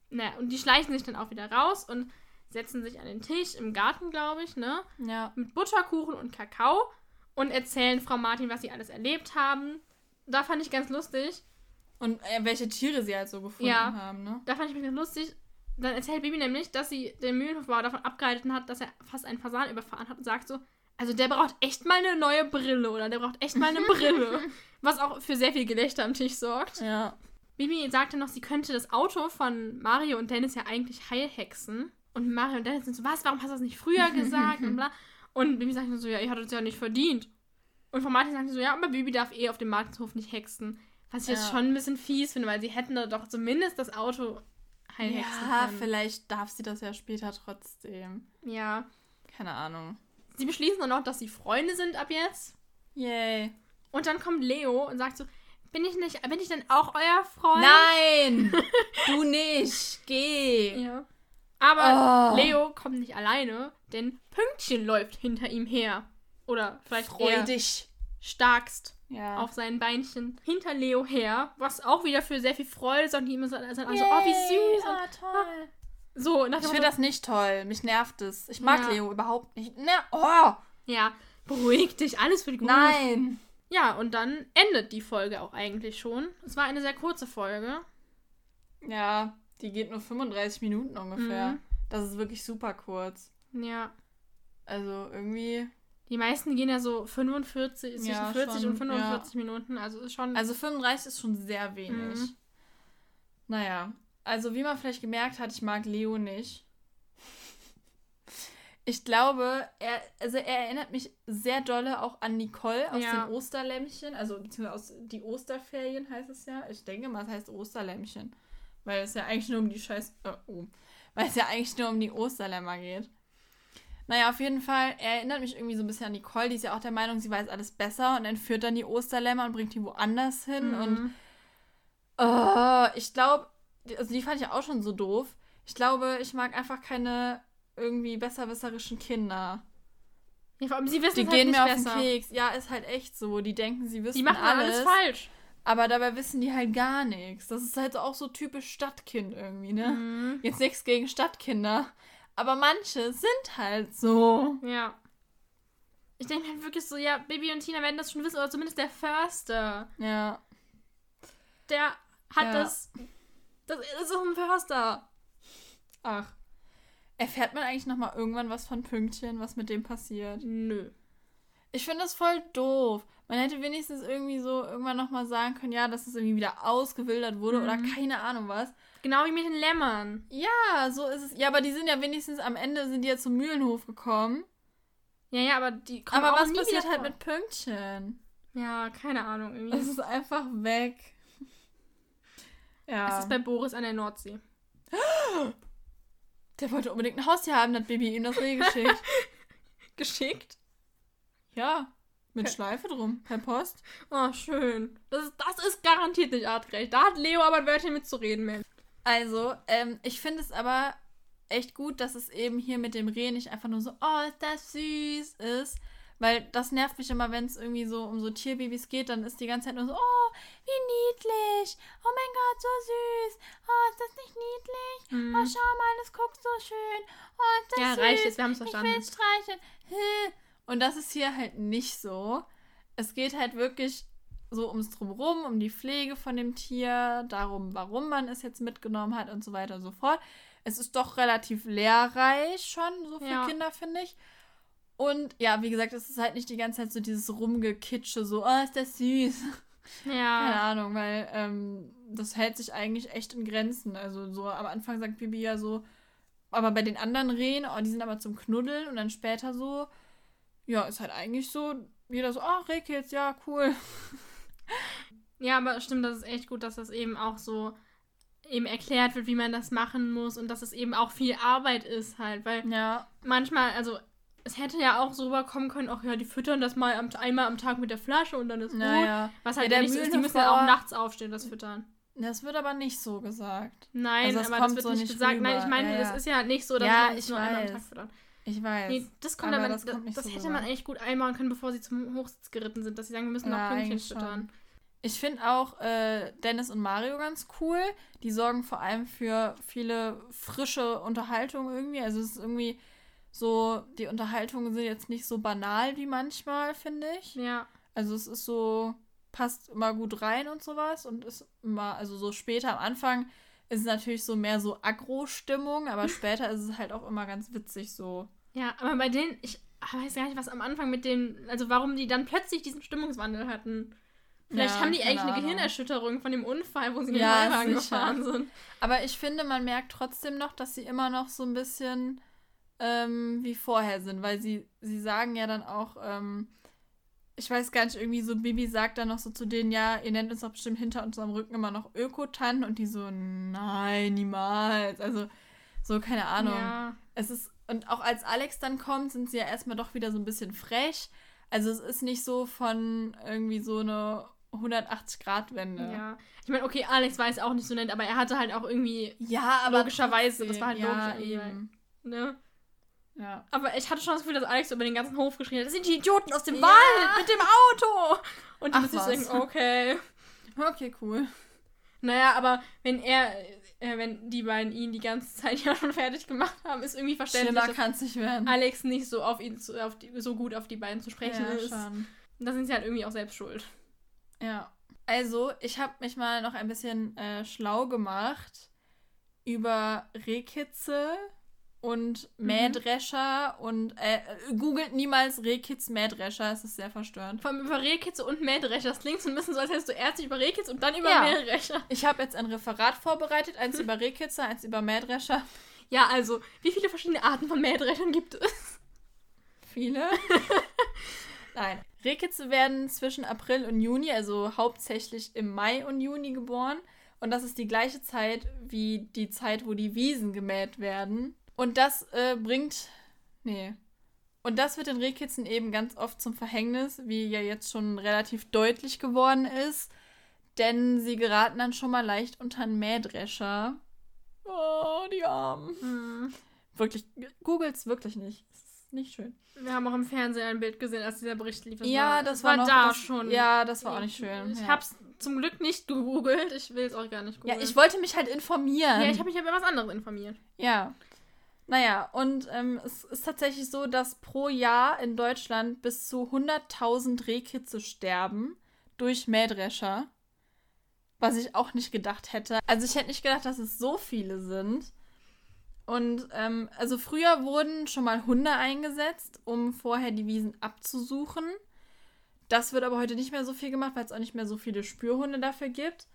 Naja, und die schleichen sich dann auch wieder raus und setzen sich an den Tisch im Garten, glaube ich, ne? Ja. mit Butterkuchen und Kakao und erzählen Frau Martin, was sie alles erlebt haben. Da fand ich ganz lustig. Und äh, welche Tiere sie halt so gefunden Ja. haben, ne? Da fand ich mich ganz lustig. dann erzählt Bibi nämlich, dass sie den Mühlenhofbauer davon abgehalten hat, dass er fast einen Fasan überfahren hat und sagt so, also der braucht echt mal eine neue Brille oder der braucht echt mal eine Brille. Was auch für sehr viel Gelächter am Tisch sorgt. Ja. Bibi sagte noch, sie könnte das Auto von Mario und Dennis ja eigentlich heilhexen. Und Mario und Dennis sind so, was, warum hast du das nicht früher gesagt? und bla. Und Bibi sagt so, ja, ich hatte es ja nicht verdient. Und von Martin sagt so, ja, aber Bibi darf eh auf dem Martinshof nicht hexen. Was ich Ja. jetzt schon ein bisschen fies finde, weil sie hätten da doch zumindest das Auto heilhexen Ja, können. vielleicht darf sie das ja später trotzdem. Ja. Keine Ahnung. Sie beschließen dann auch, dass sie Freunde sind ab jetzt. Yay. Und dann kommt Leo und sagt so, bin ich nicht, bin ich denn auch euer Freund? Nein! du nicht! Geh! Ja. Aber Oh. Leo kommt nicht alleine, denn Pünktchen läuft hinter ihm her. Oder vielleicht Freudig. starkst Ja. auf seinen Beinchen hinter Leo her, was auch wieder für sehr viel Freude sorgt. Die immer so, sind alle so, oh, wie süß. Ah, toll. Und so, Ich finde das nicht toll. Mich nervt es. Ich mag Ja. Leo überhaupt nicht. Ne, oh! ja, beruhig dich, alles wird gut. Nein! Ja, und dann endet die Folge auch eigentlich schon. Es war eine sehr kurze Folge. Ja, die geht nur 35 Minuten ungefähr. Mhm. Das ist wirklich super kurz. Ja. Also irgendwie. Die meisten gehen ja so 45, zwischen Ja, 40 schon, und 45 Minuten. Also ist schon. Also 35 ist schon sehr wenig. Mhm. Naja, also wie man vielleicht gemerkt hat, ich mag Leo nicht. Ich glaube, er, also er erinnert mich sehr dolle auch an Nicole aus Ja. den Osterlämmchen, also beziehungsweise aus die Osterferien heißt es ja. Ich denke mal, es heißt Osterlämmchen. Weil es ja eigentlich nur um die Scheiß. Äh, oh, weil es ja eigentlich nur um die Osterlämmer geht. Naja, auf jeden Fall, er erinnert mich irgendwie so ein bisschen an Nicole, die ist ja auch der Meinung, sie weiß alles besser und entführt dann die Osterlämmer und bringt die woanders hin und Mhm. Oh, ich glaube, also die fand ich auch schon so doof. Ich glaube, ich mag einfach keine irgendwie besserwisserischen Kinder. ja, vor allem, sie wissen Die halt gehen nicht mir auf besser. den Keks. Ja, ist halt echt so. Die denken, sie wissen Die machen alles, alles, falsch. aber dabei wissen die halt gar nichts. Das ist halt auch so typisch Stadtkind irgendwie, ne? Mhm. Jetzt nichts gegen Stadtkinder, aber manche sind halt so. Ja. Ich denke halt wirklich so, ja, Bibi und Tina werden das schon wissen, oder zumindest der Förster. Ja. Der hat Ja. das. Das ist so ein Förster. Ach. Erfährt man eigentlich noch mal irgendwann was von Pünktchen, was mit dem passiert? Nö. Ich finde das voll doof. Man hätte wenigstens irgendwie so irgendwann nochmal sagen können, ja, dass es irgendwie wieder ausgewildert wurde oder Mhm. keine Ahnung was. Genau wie mit den Lämmern. Ja, so ist es. Ja, aber die sind ja wenigstens am Ende sind die ja zum Mühlenhof gekommen. Ja, ja, aber die kommen aber auch was nie passiert halt vor. mit Pünktchen? Ja, keine Ahnung. Irgendwie. Es ist einfach weg. Ja. Es ist bei Boris an der Nordsee. Der wollte unbedingt ein Haustier haben, hat Bibi ihm das Reh geschickt. Geschickt? ja. Mit Schleife drum. Per Post. Oh, schön. Das ist, das ist garantiert nicht artgerecht. Da hat Leo aber ein Wörtchen mitzureden, Mensch. Also, ähm, ich finde es aber echt gut, dass es eben hier mit dem Reh nicht einfach nur so, oh, ist das süß ist. Weil das nervt mich immer, wenn es irgendwie so um so Tierbabys geht, dann ist die ganze Zeit nur so, oh, wie niedlich. Oh mein Gott, so süß. Oh, ist das nicht niedlich? Oh, schau mal, es guckt so schön. Oh, ist das Mhm. Ja, süß. reicht jetzt, wir haben's Ich verstanden. will es streicheln. Und das ist hier halt nicht so. Es geht halt wirklich so ums Drumherum, um die Pflege von dem Tier, darum, warum man es jetzt mitgenommen hat und so weiter und so fort. Es ist doch relativ lehrreich schon, so für Ja. Kinder, finde ich. Und ja, wie gesagt, es ist halt nicht die ganze Zeit so dieses Rumgekitsche, so, oh, ist das süß. Keine Ja. Ahnung, weil ähm, das hält sich eigentlich echt in Grenzen. Also so am Anfang sagt Bibi ja so, aber bei den anderen Rehen, oh, die sind aber zum Knuddeln und dann später so, ja, ist halt eigentlich so, jeder so, ach, Rehkitz, ja, cool. Ja, aber stimmt, das ist echt gut, dass das eben auch so eben erklärt wird, wie man das machen muss und dass es eben auch viel Arbeit ist halt, weil Ja, manchmal, also es hätte ja auch so rüberkommen können, ach ja, die füttern das mal am, einmal am Tag mit der Flasche und dann ist gut. naja. Was halt Ja, der nicht ist, die müssen ja auch nachts aufstehen, das füttern. Das wird aber nicht so gesagt. Nein, Also es aber kommt das wird so nicht gesagt. Nein, rüber. ich meine, Ja, das ja. ist ja nicht so, dass Ja, man ich nur einmal am weiß. Tag füttern. Ich weiß. Nee, das kommt aber das das, kommt nicht das so hätte man eigentlich gut einbauen können, bevor sie zum Hochsitz geritten sind, dass sie sagen, wir müssen noch Pünktchen füttern. Ich finde auch äh, Dennis und Mario ganz cool. Die sorgen vor allem für viele frische Unterhaltung irgendwie. Also es ist irgendwie so, die Unterhaltungen sind jetzt nicht so banal wie manchmal, finde ich. Ja. Also es ist so, passt immer gut rein und sowas und ist immer, also so später am Anfang ist es natürlich so mehr so Agro-Stimmung, aber später ist es halt auch immer ganz witzig so. Ja, aber bei denen, ich weiß gar nicht, was am Anfang mit denen, also warum die dann plötzlich diesen Stimmungswandel hatten. Vielleicht Ja, haben die eigentlich eine Ahnung. Gehirnerschütterung von dem Unfall, wo sie mit Ja, dem Neuwagen gefahren sind. Aber ich finde, man merkt trotzdem noch, dass sie immer noch so ein bisschen ähm, wie vorher sind, weil sie, sie sagen ja dann auch, ähm, ich weiß gar nicht, irgendwie so, Bibi sagt dann noch so zu denen, ja, ihr nennt uns doch bestimmt hinter unserem Rücken immer noch Ökotanten und die so, nein, niemals. Also, so, keine Ahnung. Ja. Es ist, und auch als Alex dann kommt, sind sie ja erstmal doch wieder so ein bisschen frech. Also es ist nicht so von irgendwie so eine 180-Grad-Wende. ja. Ich meine, okay, Alex war es auch nicht so nett, aber er hatte halt auch irgendwie, Ja, aber Logischerweise, das war halt ja, logisch eben. ne? Ja. Aber ich hatte schon das Gefühl, dass Alex über den ganzen Hof geschrien hat, das sind die Idioten aus dem Ja. Wald mit dem Auto. Und die was. denken, okay. Okay, cool. Naja, aber wenn er, äh, wenn die beiden ihn die ganze Zeit ja schon fertig gemacht haben, ist irgendwie verständlich, Schlimmer dass kann es nicht werden. Alex nicht so auf ihn zu, auf die, so gut auf die beiden zu sprechen ja, ist. schon. Da sind sie halt irgendwie auch selbst schuld. Ja. Also, ich habe mich mal noch ein bisschen äh, schlau gemacht über Rehkitze und Mhm. Mähdrescher und äh, googelt niemals Rehkitz Mähdrescher, es ist sehr verstörend. Vor allem über Rehkitze und Mähdrescher. Das klingt so ein bisschen so, als hättest du erst über Rehkitze und dann über Ja. Mähdrescher. Ich habe jetzt ein Referat vorbereitet, eins über Rehkitze, eins über Mähdrescher. Ja, also, wie viele verschiedene Arten von Mähdreschern gibt es? Viele. Nein. Rehkitze werden zwischen April und Juni, also hauptsächlich im Mai und Juni geboren. Und das ist die gleiche Zeit wie die Zeit, wo die Wiesen gemäht werden. Und das äh, bringt. Nee. Und das wird den Rehkitzen eben ganz oft zum Verhängnis, wie ja jetzt schon relativ deutlich geworden ist. Denn sie geraten dann schon mal leicht unter einen Mähdrescher. Oh, die Armen. Hm. Wirklich, googelt's wirklich nicht. Ist nicht schön. Wir haben auch im Fernsehen ein Bild gesehen, als dieser Bericht lief. ja, das war, noch, da das, schon. Ja, das war auch nicht schön. Ich ja. hab's zum Glück nicht gegoogelt. Ich will es auch gar nicht Ja, googeln. ich wollte mich halt informieren. Ja, ich habe mich über was anderes informiert. Ja. Naja, und ähm, es ist tatsächlich so, dass pro Jahr in Deutschland bis zu 100.000 Rehkitze sterben durch Mähdrescher. Was ich auch nicht gedacht hätte. Also ich hätte nicht gedacht, dass es so viele sind. Und ähm, also früher wurden schon mal Hunde eingesetzt, um vorher die Wiesen abzusuchen. Das wird aber heute nicht mehr so viel gemacht, weil es auch nicht mehr so viele Spürhunde dafür gibt.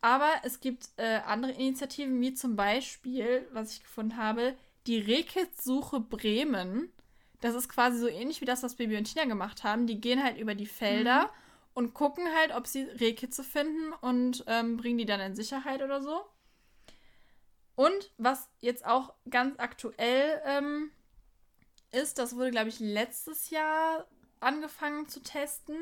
Aber es gibt äh, andere Initiativen, wie zum Beispiel, was ich gefunden habe, die Rehkitzsuche Bremen. Das ist quasi so ähnlich wie das, was Baby und Tina gemacht haben. Die gehen halt über die Felder und gucken halt, ob sie Rehkitze finden und ähm, bringen die dann in Sicherheit oder so. Und was jetzt auch ganz aktuell ähm, ist, das wurde, glaube ich, letztes Jahr angefangen zu testen,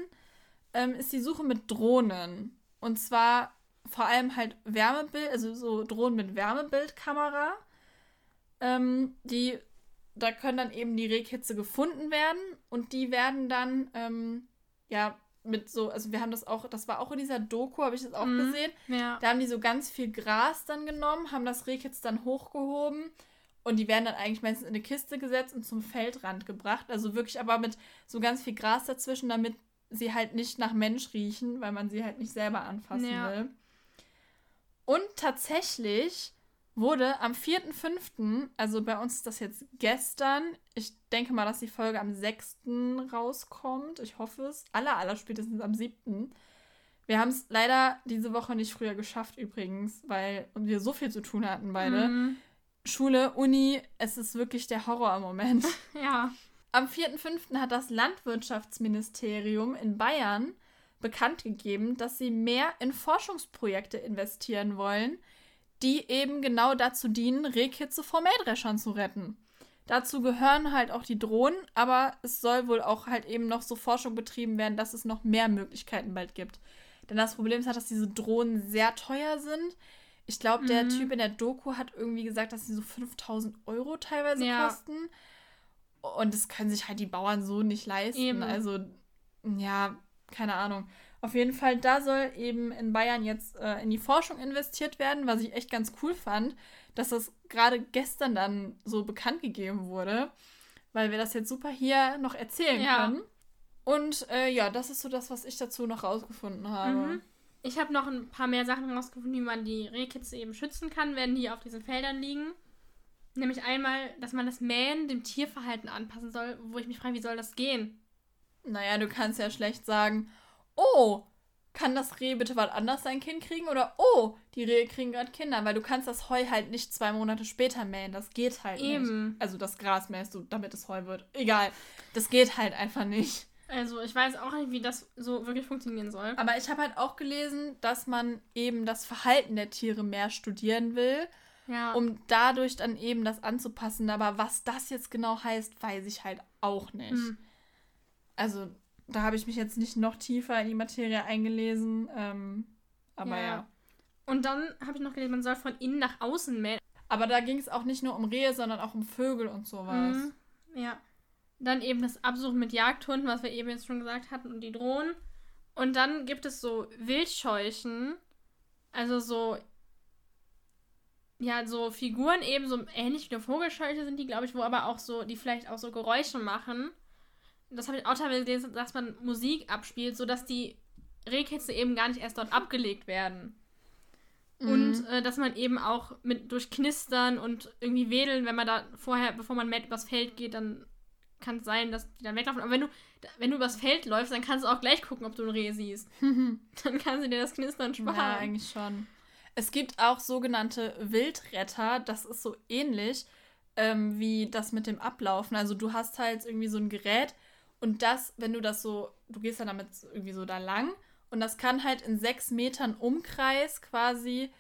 ähm, ist die Suche mit Drohnen. Und zwar vor allem halt Wärmebild, also so Drohnen mit Wärmebildkamera. Ähm, die, da können dann eben die Rehkitze gefunden werden und die werden dann, ähm, ja, mit so, also wir haben das auch, das war auch in dieser Doku, habe ich das auch Mhm. gesehen. Ja. Da haben die so ganz viel Gras dann genommen, haben das Rehkitz dann hochgehoben und die werden dann eigentlich meistens in eine Kiste gesetzt und zum Feldrand gebracht. Also wirklich aber mit so ganz viel Gras dazwischen, damit sie halt nicht nach Mensch riechen, weil man sie halt nicht selber anfassen Ja. will. Und tatsächlich wurde am 4.5., also bei uns ist das jetzt gestern, ich denke mal, dass die Folge am 6. rauskommt. Ich hoffe es. Aller, aller spätestens am 7. Wir haben es leider diese Woche nicht früher geschafft übrigens, weil wir so viel zu tun hatten beide. Mhm. Schule, Uni, es ist wirklich der Horror im Moment. Ja. Am 4.5. hat das Landwirtschaftsministerium in Bayern bekannt gegeben, dass sie mehr in Forschungsprojekte investieren wollen, die eben genau dazu dienen, Rehkitze vor Mähdreschern zu retten. Dazu gehören halt auch die Drohnen, aber es soll wohl auch halt eben noch so Forschung betrieben werden, dass es noch mehr Möglichkeiten bald gibt. Denn das Problem ist halt, dass diese Drohnen sehr teuer sind. Ich glaube, der Mhm. Typ in der Doku hat irgendwie gesagt, dass sie so 5000 Euro teilweise Ja. kosten. Und das können sich halt die Bauern so nicht leisten. Eben. Also, ja, keine Ahnung. Auf jeden Fall, da soll eben in Bayern jetzt äh, in die Forschung investiert werden, was ich echt ganz cool fand, dass das gerade gestern dann so bekannt gegeben wurde, weil wir das jetzt super hier noch erzählen Ja. können. Und äh, ja, das ist so das, was ich dazu noch rausgefunden habe. Mhm. Ich habe noch ein paar mehr Sachen rausgefunden, wie man die Rehkitze eben schützen kann, wenn die auf diesen Feldern liegen. Nämlich einmal, dass man das Mähen dem Tierverhalten anpassen soll, wo ich mich frage, wie soll das gehen? Naja, du kannst ja schlecht sagen, oh, kann das Reh bitte was anders sein Kind kriegen? Oder oh, die Rehe kriegen gerade Kinder, weil du kannst das Heu halt nicht zwei Monate später mähen. Das geht halt Eben. nicht. Also das Gras mähst du, damit es Heu wird. Egal. Das geht halt einfach nicht. Also ich weiß auch nicht, wie das so wirklich funktionieren soll. Aber ich habe halt auch gelesen, dass man eben das Verhalten der Tiere mehr studieren will, Ja. um dadurch dann eben das anzupassen. Aber was das jetzt genau heißt, weiß ich halt auch nicht. Hm. Also da habe ich mich jetzt nicht noch tiefer in die Materie eingelesen. Ähm, aber Ja. ja. Und dann habe ich noch gelesen, man soll von innen nach außen mähen. Aber da ging es auch nicht nur um Rehe, sondern auch um Vögel und sowas. Mhm. Ja. Dann eben das Absuchen mit Jagdhunden, was wir eben jetzt schon gesagt hatten, und die Drohnen. Und dann gibt es so Wildscheuchen, also so, ja, so Figuren eben, so ähnlich wie eine Vogelscheuche sind die, glaube ich, wo aber auch so, die vielleicht auch so Geräusche machen. Das habe ich auch teilweise gelesen, dass man Musik abspielt, sodass die Rehkitze eben gar nicht erst dort abgelegt werden. Und Mhm. äh, dass man eben auch mit durch Knistern und irgendwie wedeln, wenn man da vorher, bevor man mäht, übers Feld geht, dann kann es sein, dass die dann weglaufen. Aber wenn du, wenn du übers Feld läufst, dann kannst du auch gleich gucken, ob du ein Reh siehst. Dann kannst du dir das Knistern sparen. Ja, eigentlich schon. Es gibt auch sogenannte Wildretter. Das ist so ähnlich ähm, wie das mit dem Ablaufen. Also du hast halt irgendwie so ein Gerät und das, wenn du das so, du gehst dann damit irgendwie so da lang und das kann halt in sechs Metern Umkreis quasi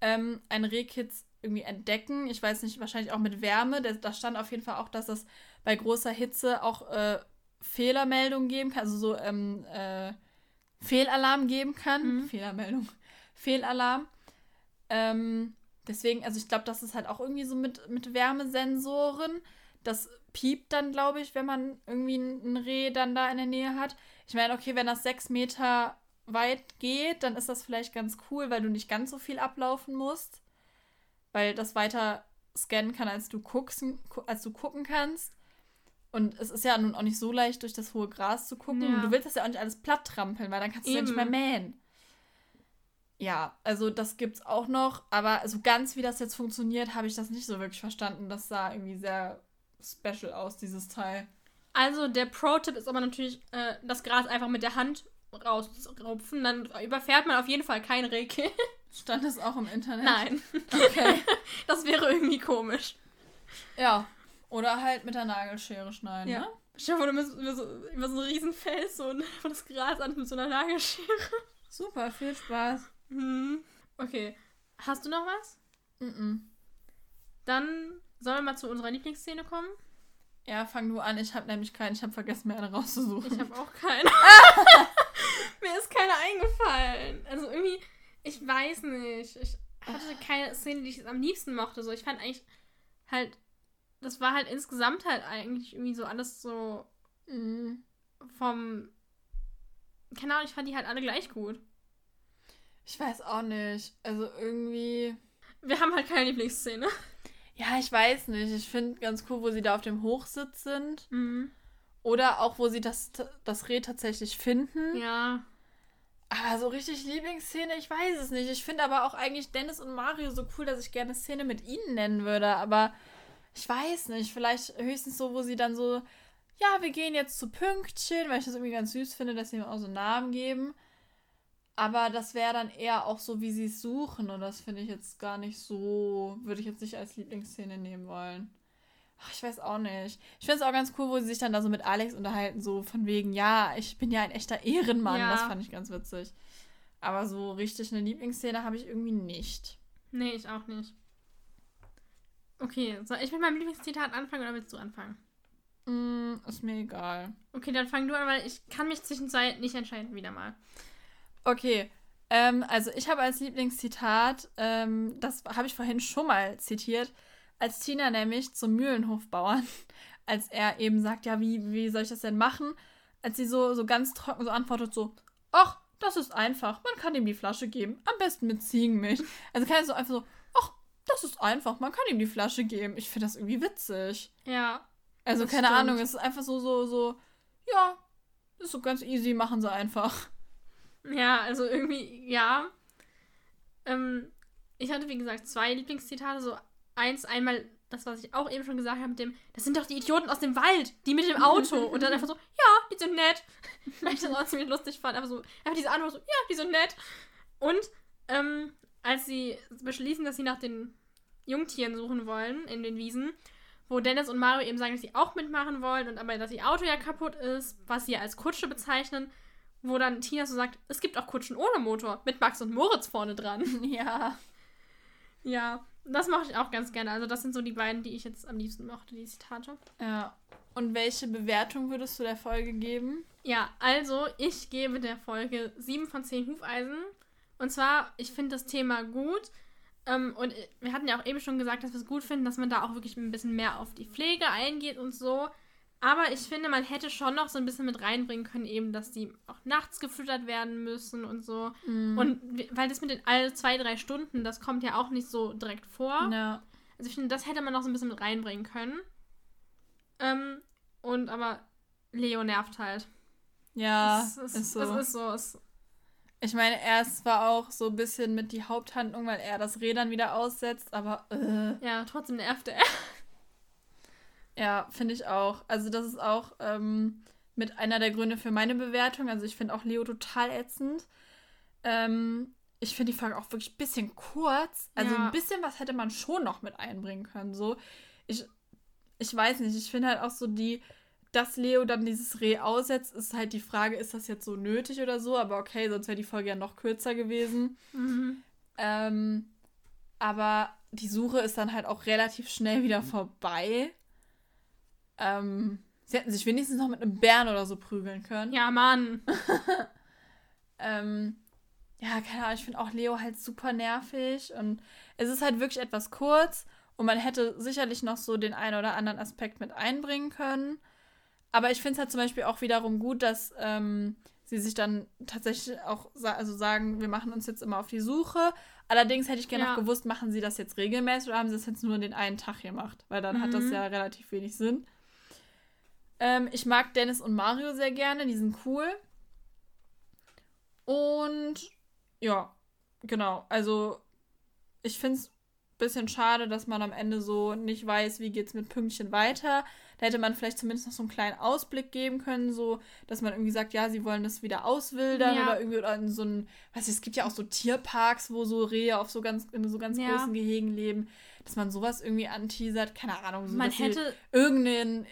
ähm, ein Rehkitz irgendwie entdecken. Ich weiß nicht, wahrscheinlich auch mit Wärme. Da stand auf jeden Fall auch, dass es bei großer Hitze auch äh, Fehlermeldungen geben kann, also so ähm, äh, Fehlalarm geben kann. Mhm. Fehlermeldung. Fehlalarm. Ähm, deswegen, also ich glaube, das ist halt auch irgendwie so mit, mit Wärmesensoren. Das piept dann, glaube ich, wenn man irgendwie ein, Reh dann da in der Nähe hat. Ich meine, okay, wenn das sechs Meter weit geht, dann ist das vielleicht ganz cool, weil du nicht ganz so viel ablaufen musst. Weil das weiter scannen kann, als du guckst, als du gucken kannst. Und es ist ja nun auch nicht so leicht, durch das hohe Gras zu gucken. Ja. Und du willst das ja auch nicht alles platt trampeln, weil dann kannst du ja nicht mehr Eben. mähen. Ja, also das gibt's auch noch, aber so ganz wie das jetzt funktioniert, habe ich das nicht so wirklich verstanden. Das sah irgendwie sehr special aus, dieses Teil. Also der Pro-Tipp ist aber natürlich, äh, das Gras einfach mit der Hand rausrupfen. Dann überfährt man auf jeden Fall kein Rehkill. Stand das auch im Internet? Nein. Okay. Das wäre irgendwie komisch. ja. Oder halt mit der Nagelschere schneiden, Ja. ne? Stell dir vor, du bist über so, über so einen riesen Fels so und das Gras an mit so einer Nagelschere. Super, viel Spaß. Hm. Okay. Hast du noch was? Mhm. Dann sollen wir mal zu unserer Lieblingsszene kommen. Ja, fang du an. Ich habe nämlich keinen. Ich habe vergessen, mir eine rauszusuchen. Ich habe auch keine. Mir ist keine eingefallen. Also irgendwie, ich weiß nicht. Ich hatte keine Szene, die ich am liebsten mochte. So, ich fand eigentlich halt, das war halt insgesamt halt eigentlich irgendwie so alles so Mhm. vom. Keine Ahnung, ich fand die halt alle gleich gut. Ich weiß auch nicht. Also irgendwie. Wir haben halt keine Lieblingsszene. Ja, ich weiß nicht. Ich finde ganz cool, wo sie da auf dem Hochsitz sind. Mhm. Oder auch, wo sie das, das Reh tatsächlich finden. Ja. Aber so richtig Lieblingsszene, ich weiß es nicht. Ich finde aber auch eigentlich Dennis und Mario so cool, dass ich gerne Szene mit ihnen nennen würde. Aber ich weiß nicht. Vielleicht höchstens so, wo sie dann so, ja, wir gehen jetzt zu Pünktchen, weil ich das irgendwie ganz süß finde, dass sie ihm auch so Namen geben. Aber das wäre dann eher auch so, wie sie es suchen. Und das finde ich jetzt gar nicht so, würde ich jetzt nicht als Lieblingsszene nehmen wollen. Ach, ich weiß auch nicht. Ich finde es auch ganz cool, wo sie sich dann da so mit Alex unterhalten, so von wegen, ja, ich bin ja ein echter Ehrenmann. Ja. Das fand ich ganz witzig. Aber so richtig eine Lieblingsszene habe ich irgendwie nicht. Nee, ich auch nicht. Okay, soll ich mit meinem Lieblingszitat anfangen oder willst du anfangen? Mm, ist mir egal. Okay, dann fang du an, weil ich kann mich zwischenzeit nicht entscheiden, wieder mal. Okay. Ähm, also ich habe als Lieblingszitat, ähm, das habe ich vorhin schon mal zitiert, als Tina nämlich zum Mühlenhofbauern, als er eben sagt, ja, wie, wie soll ich das denn machen? Als sie so, so ganz trocken so antwortet, so, ach, das ist einfach, man kann ihm die Flasche geben, am besten mit Ziegenmilch. Also kann er so einfach so, ach, das ist einfach, man kann ihm die Flasche geben. Ich finde das irgendwie witzig. Ja. Also keine stimmt. Ahnung, es ist einfach so, so, so, ja, ist so ganz easy, machen sie einfach. Ja, also irgendwie, ja. Ähm, ich hatte, wie gesagt, zwei Lieblingszitate. So eins, einmal das, was ich auch eben schon gesagt habe, mit dem, das sind doch die Idioten aus dem Wald, die mit dem Auto. Und dann einfach so, ja, die sind nett. Weil ich das auch ziemlich lustig fand. Aber so, einfach diese Antwort so, ja, die sind nett. Und ähm, als sie beschließen, dass sie nach den Jungtieren suchen wollen in den Wiesen, wo Dennis und Mario eben sagen, dass sie auch mitmachen wollen und aber, dass ihr Auto ja kaputt ist, was sie als Kutsche bezeichnen, wo dann Tina so sagt, es gibt auch Kutschen ohne Motor, mit Max und Moritz vorne dran. Ja. Ja, das mache ich auch ganz gerne. Also das sind so die beiden, die ich jetzt am liebsten mochte, die Zitate. Ja. Und welche Bewertung würdest du der Folge geben? Ja, also ich gebe der Folge 7 von 10 Hufeisen. Und zwar, ich finde das Thema gut. Ähm, und wir hatten ja auch eben schon gesagt, dass wir es gut finden, dass man da auch wirklich ein bisschen mehr auf die Pflege eingeht und so. Aber ich finde, man hätte schon noch so ein bisschen mit reinbringen können, eben, dass die auch nachts gefüttert werden müssen und so. Mhm. Und weil das mit den alle zwei, drei Stunden, das kommt ja auch nicht so direkt vor. Ja. Also ich finde, das hätte man noch so ein bisschen mit reinbringen können. Ähm, und aber Leo nervt halt. Ja, es, es, ist so. Es ist so. Es, Ich meine, erst war auch so ein bisschen mit die Haupthandlung, weil er das Rädern wieder aussetzt, aber äh, ja, trotzdem nervt er. Ja, finde ich auch. Also das ist auch ähm, mit einer der Gründe für meine Bewertung. Also ich finde auch Leo total ätzend. Ähm, ich finde die Folge auch wirklich ein bisschen kurz. Also Ja. ein bisschen was hätte man schon noch mit einbringen können. So, ich, ich weiß nicht, ich finde halt auch so die, dass Leo dann dieses Reh aussetzt, ist halt die Frage, ist das jetzt so nötig oder so? Aber okay, sonst wäre die Folge ja noch kürzer gewesen. Mhm. Ähm, aber die Suche ist dann halt auch relativ schnell wieder vorbei. Ähm, sie hätten sich wenigstens noch mit einem Bären oder so prügeln können. Ja, Mann. Ähm, ja, keine Ahnung, ich finde auch Leo halt super nervig und es ist halt wirklich etwas kurz und man hätte sicherlich noch so den einen oder anderen Aspekt mit einbringen können. Aber ich finde es halt zum Beispiel auch wiederum gut, dass ähm, sie sich dann tatsächlich auch sa also sagen, wir machen uns jetzt immer auf die Suche. Allerdings hätte ich gerne Ja. noch gewusst, machen sie das jetzt regelmäßig oder haben sie das jetzt nur den einen Tag gemacht? Weil dann hat das Mhm. ja relativ wenig Sinn. Ähm, ich mag Dennis und Mario sehr gerne, die sind cool. Und ja, genau. Also ich finde es ein bisschen schade, dass man am Ende so nicht weiß, wie geht's mit Pünktchen weiter. Da hätte man vielleicht zumindest noch so einen kleinen Ausblick geben können, so, dass man irgendwie sagt, ja, sie wollen das wieder auswildern Ja. oder irgendwie oder in so ein, weiß ich, es gibt ja auch so Tierparks, wo so Rehe auf so ganz, in so ganz Ja. großen Gehegen leben, dass man sowas irgendwie anteasert, keine Ahnung, so Man hätte, irgendeinen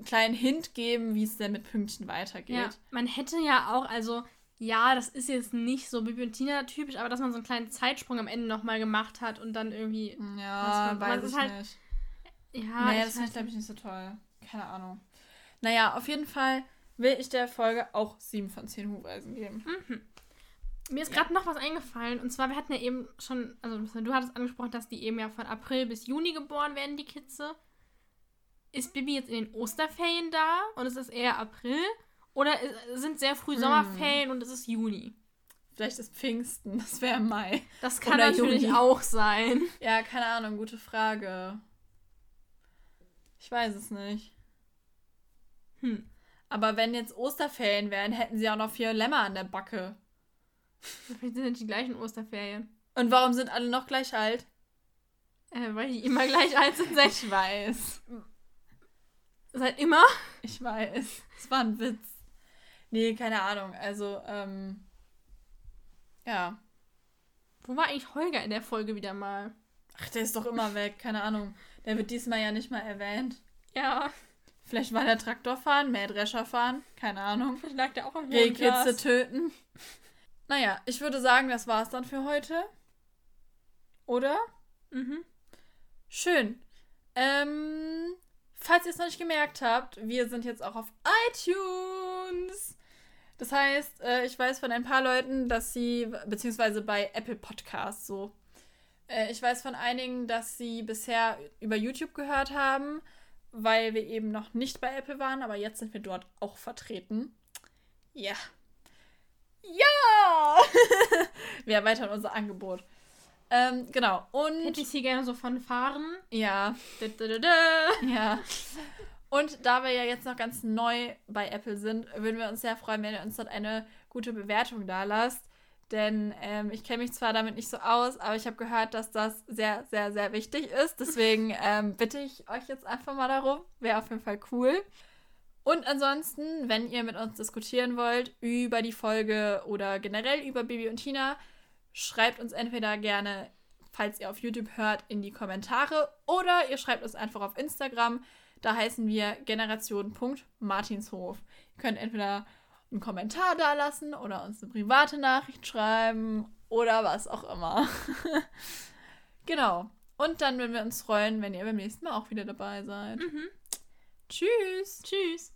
äh, kleinen Hint geben, wie es denn mit Pünktchen weitergeht. ja, man hätte ja auch, also, ja, das ist jetzt nicht so Bibi und Tina typisch, aber dass man so einen kleinen Zeitsprung am Ende nochmal gemacht hat und dann irgendwie, Ja, man- weiß ich halt- nicht. ja, naja, das finde ich, glaube ich, nicht so toll. Keine Ahnung. Naja, auf jeden Fall will ich der Folge auch 7 von 10 Hufeisen geben. Mhm. Mir ist Ja. gerade noch was eingefallen. Und zwar, wir hatten ja eben schon, also du hattest angesprochen, dass die eben ja von April bis Juni geboren werden, die Kitze. Ist Bibi jetzt in den Osterferien da und es ist eher April? Oder sind sehr früh Hm. Sommerferien und es ist Juni? Vielleicht ist Pfingsten, das wäre im Mai. Das kann Oder natürlich Juni. auch sein. Ja, keine Ahnung, gute Frage. Ich weiß es nicht. Hm. Aber wenn jetzt Osterferien wären, hätten sie auch noch vier Lämmer an der Backe. Vielleicht sind die gleichen Osterferien. Und warum sind alle noch gleich alt? Äh, weil die immer gleich alt sind seit, Ich weiß. Seit immer. Ich weiß. Es war ein Witz. Nee, keine Ahnung. Also, ähm. Ja. Wo war eigentlich Holger in der Folge wieder mal? Ach, der ist doch immer weg. Keine Ahnung. Der wird diesmal ja nicht mal erwähnt. Ja, Vielleicht war der Traktor fahren, Mähdrescher fahren. Keine Ahnung. vielleicht lag der auch im hohen Rehkitze töten. Naja, ich würde sagen, das war's dann für heute. Oder? Mhm. Schön. Ähm, falls ihr es noch nicht gemerkt habt, wir sind jetzt auch auf iTunes. Das heißt, äh, ich weiß von ein paar Leuten, dass sie, beziehungsweise bei Apple Podcasts so, äh, ich weiß von einigen, dass sie bisher über YouTube gehört haben, weil wir eben noch nicht bei Apple waren, aber jetzt sind wir dort auch vertreten. Ja. Ja! wir erweitern unser Angebot. Ähm, genau. Und. Hätte ich hier gerne so von fahren. Ja, ja. Und da wir ja jetzt noch ganz neu bei Apple sind, würden wir uns sehr freuen, wenn ihr uns dort eine gute Bewertung da lasst. Denn ähm, ich kenne mich zwar damit nicht so aus, aber ich habe gehört, dass das sehr, sehr, sehr wichtig ist. Deswegen ähm, bitte ich euch jetzt einfach mal darum. Wäre auf jeden Fall cool. Und ansonsten, wenn ihr mit uns diskutieren wollt über die Folge oder generell über Bibi und Tina, schreibt uns entweder gerne, falls ihr auf YouTube hört, in die Kommentare oder ihr schreibt uns einfach auf Instagram. Da heißen wir generation.martinshof. Ihr könnt entweder einen Kommentar da lassen oder uns eine private Nachricht schreiben oder was auch immer. genau. Und dann würden wir uns freuen, wenn ihr beim nächsten Mal auch wieder dabei seid. Mhm. Tschüss. Tschüss.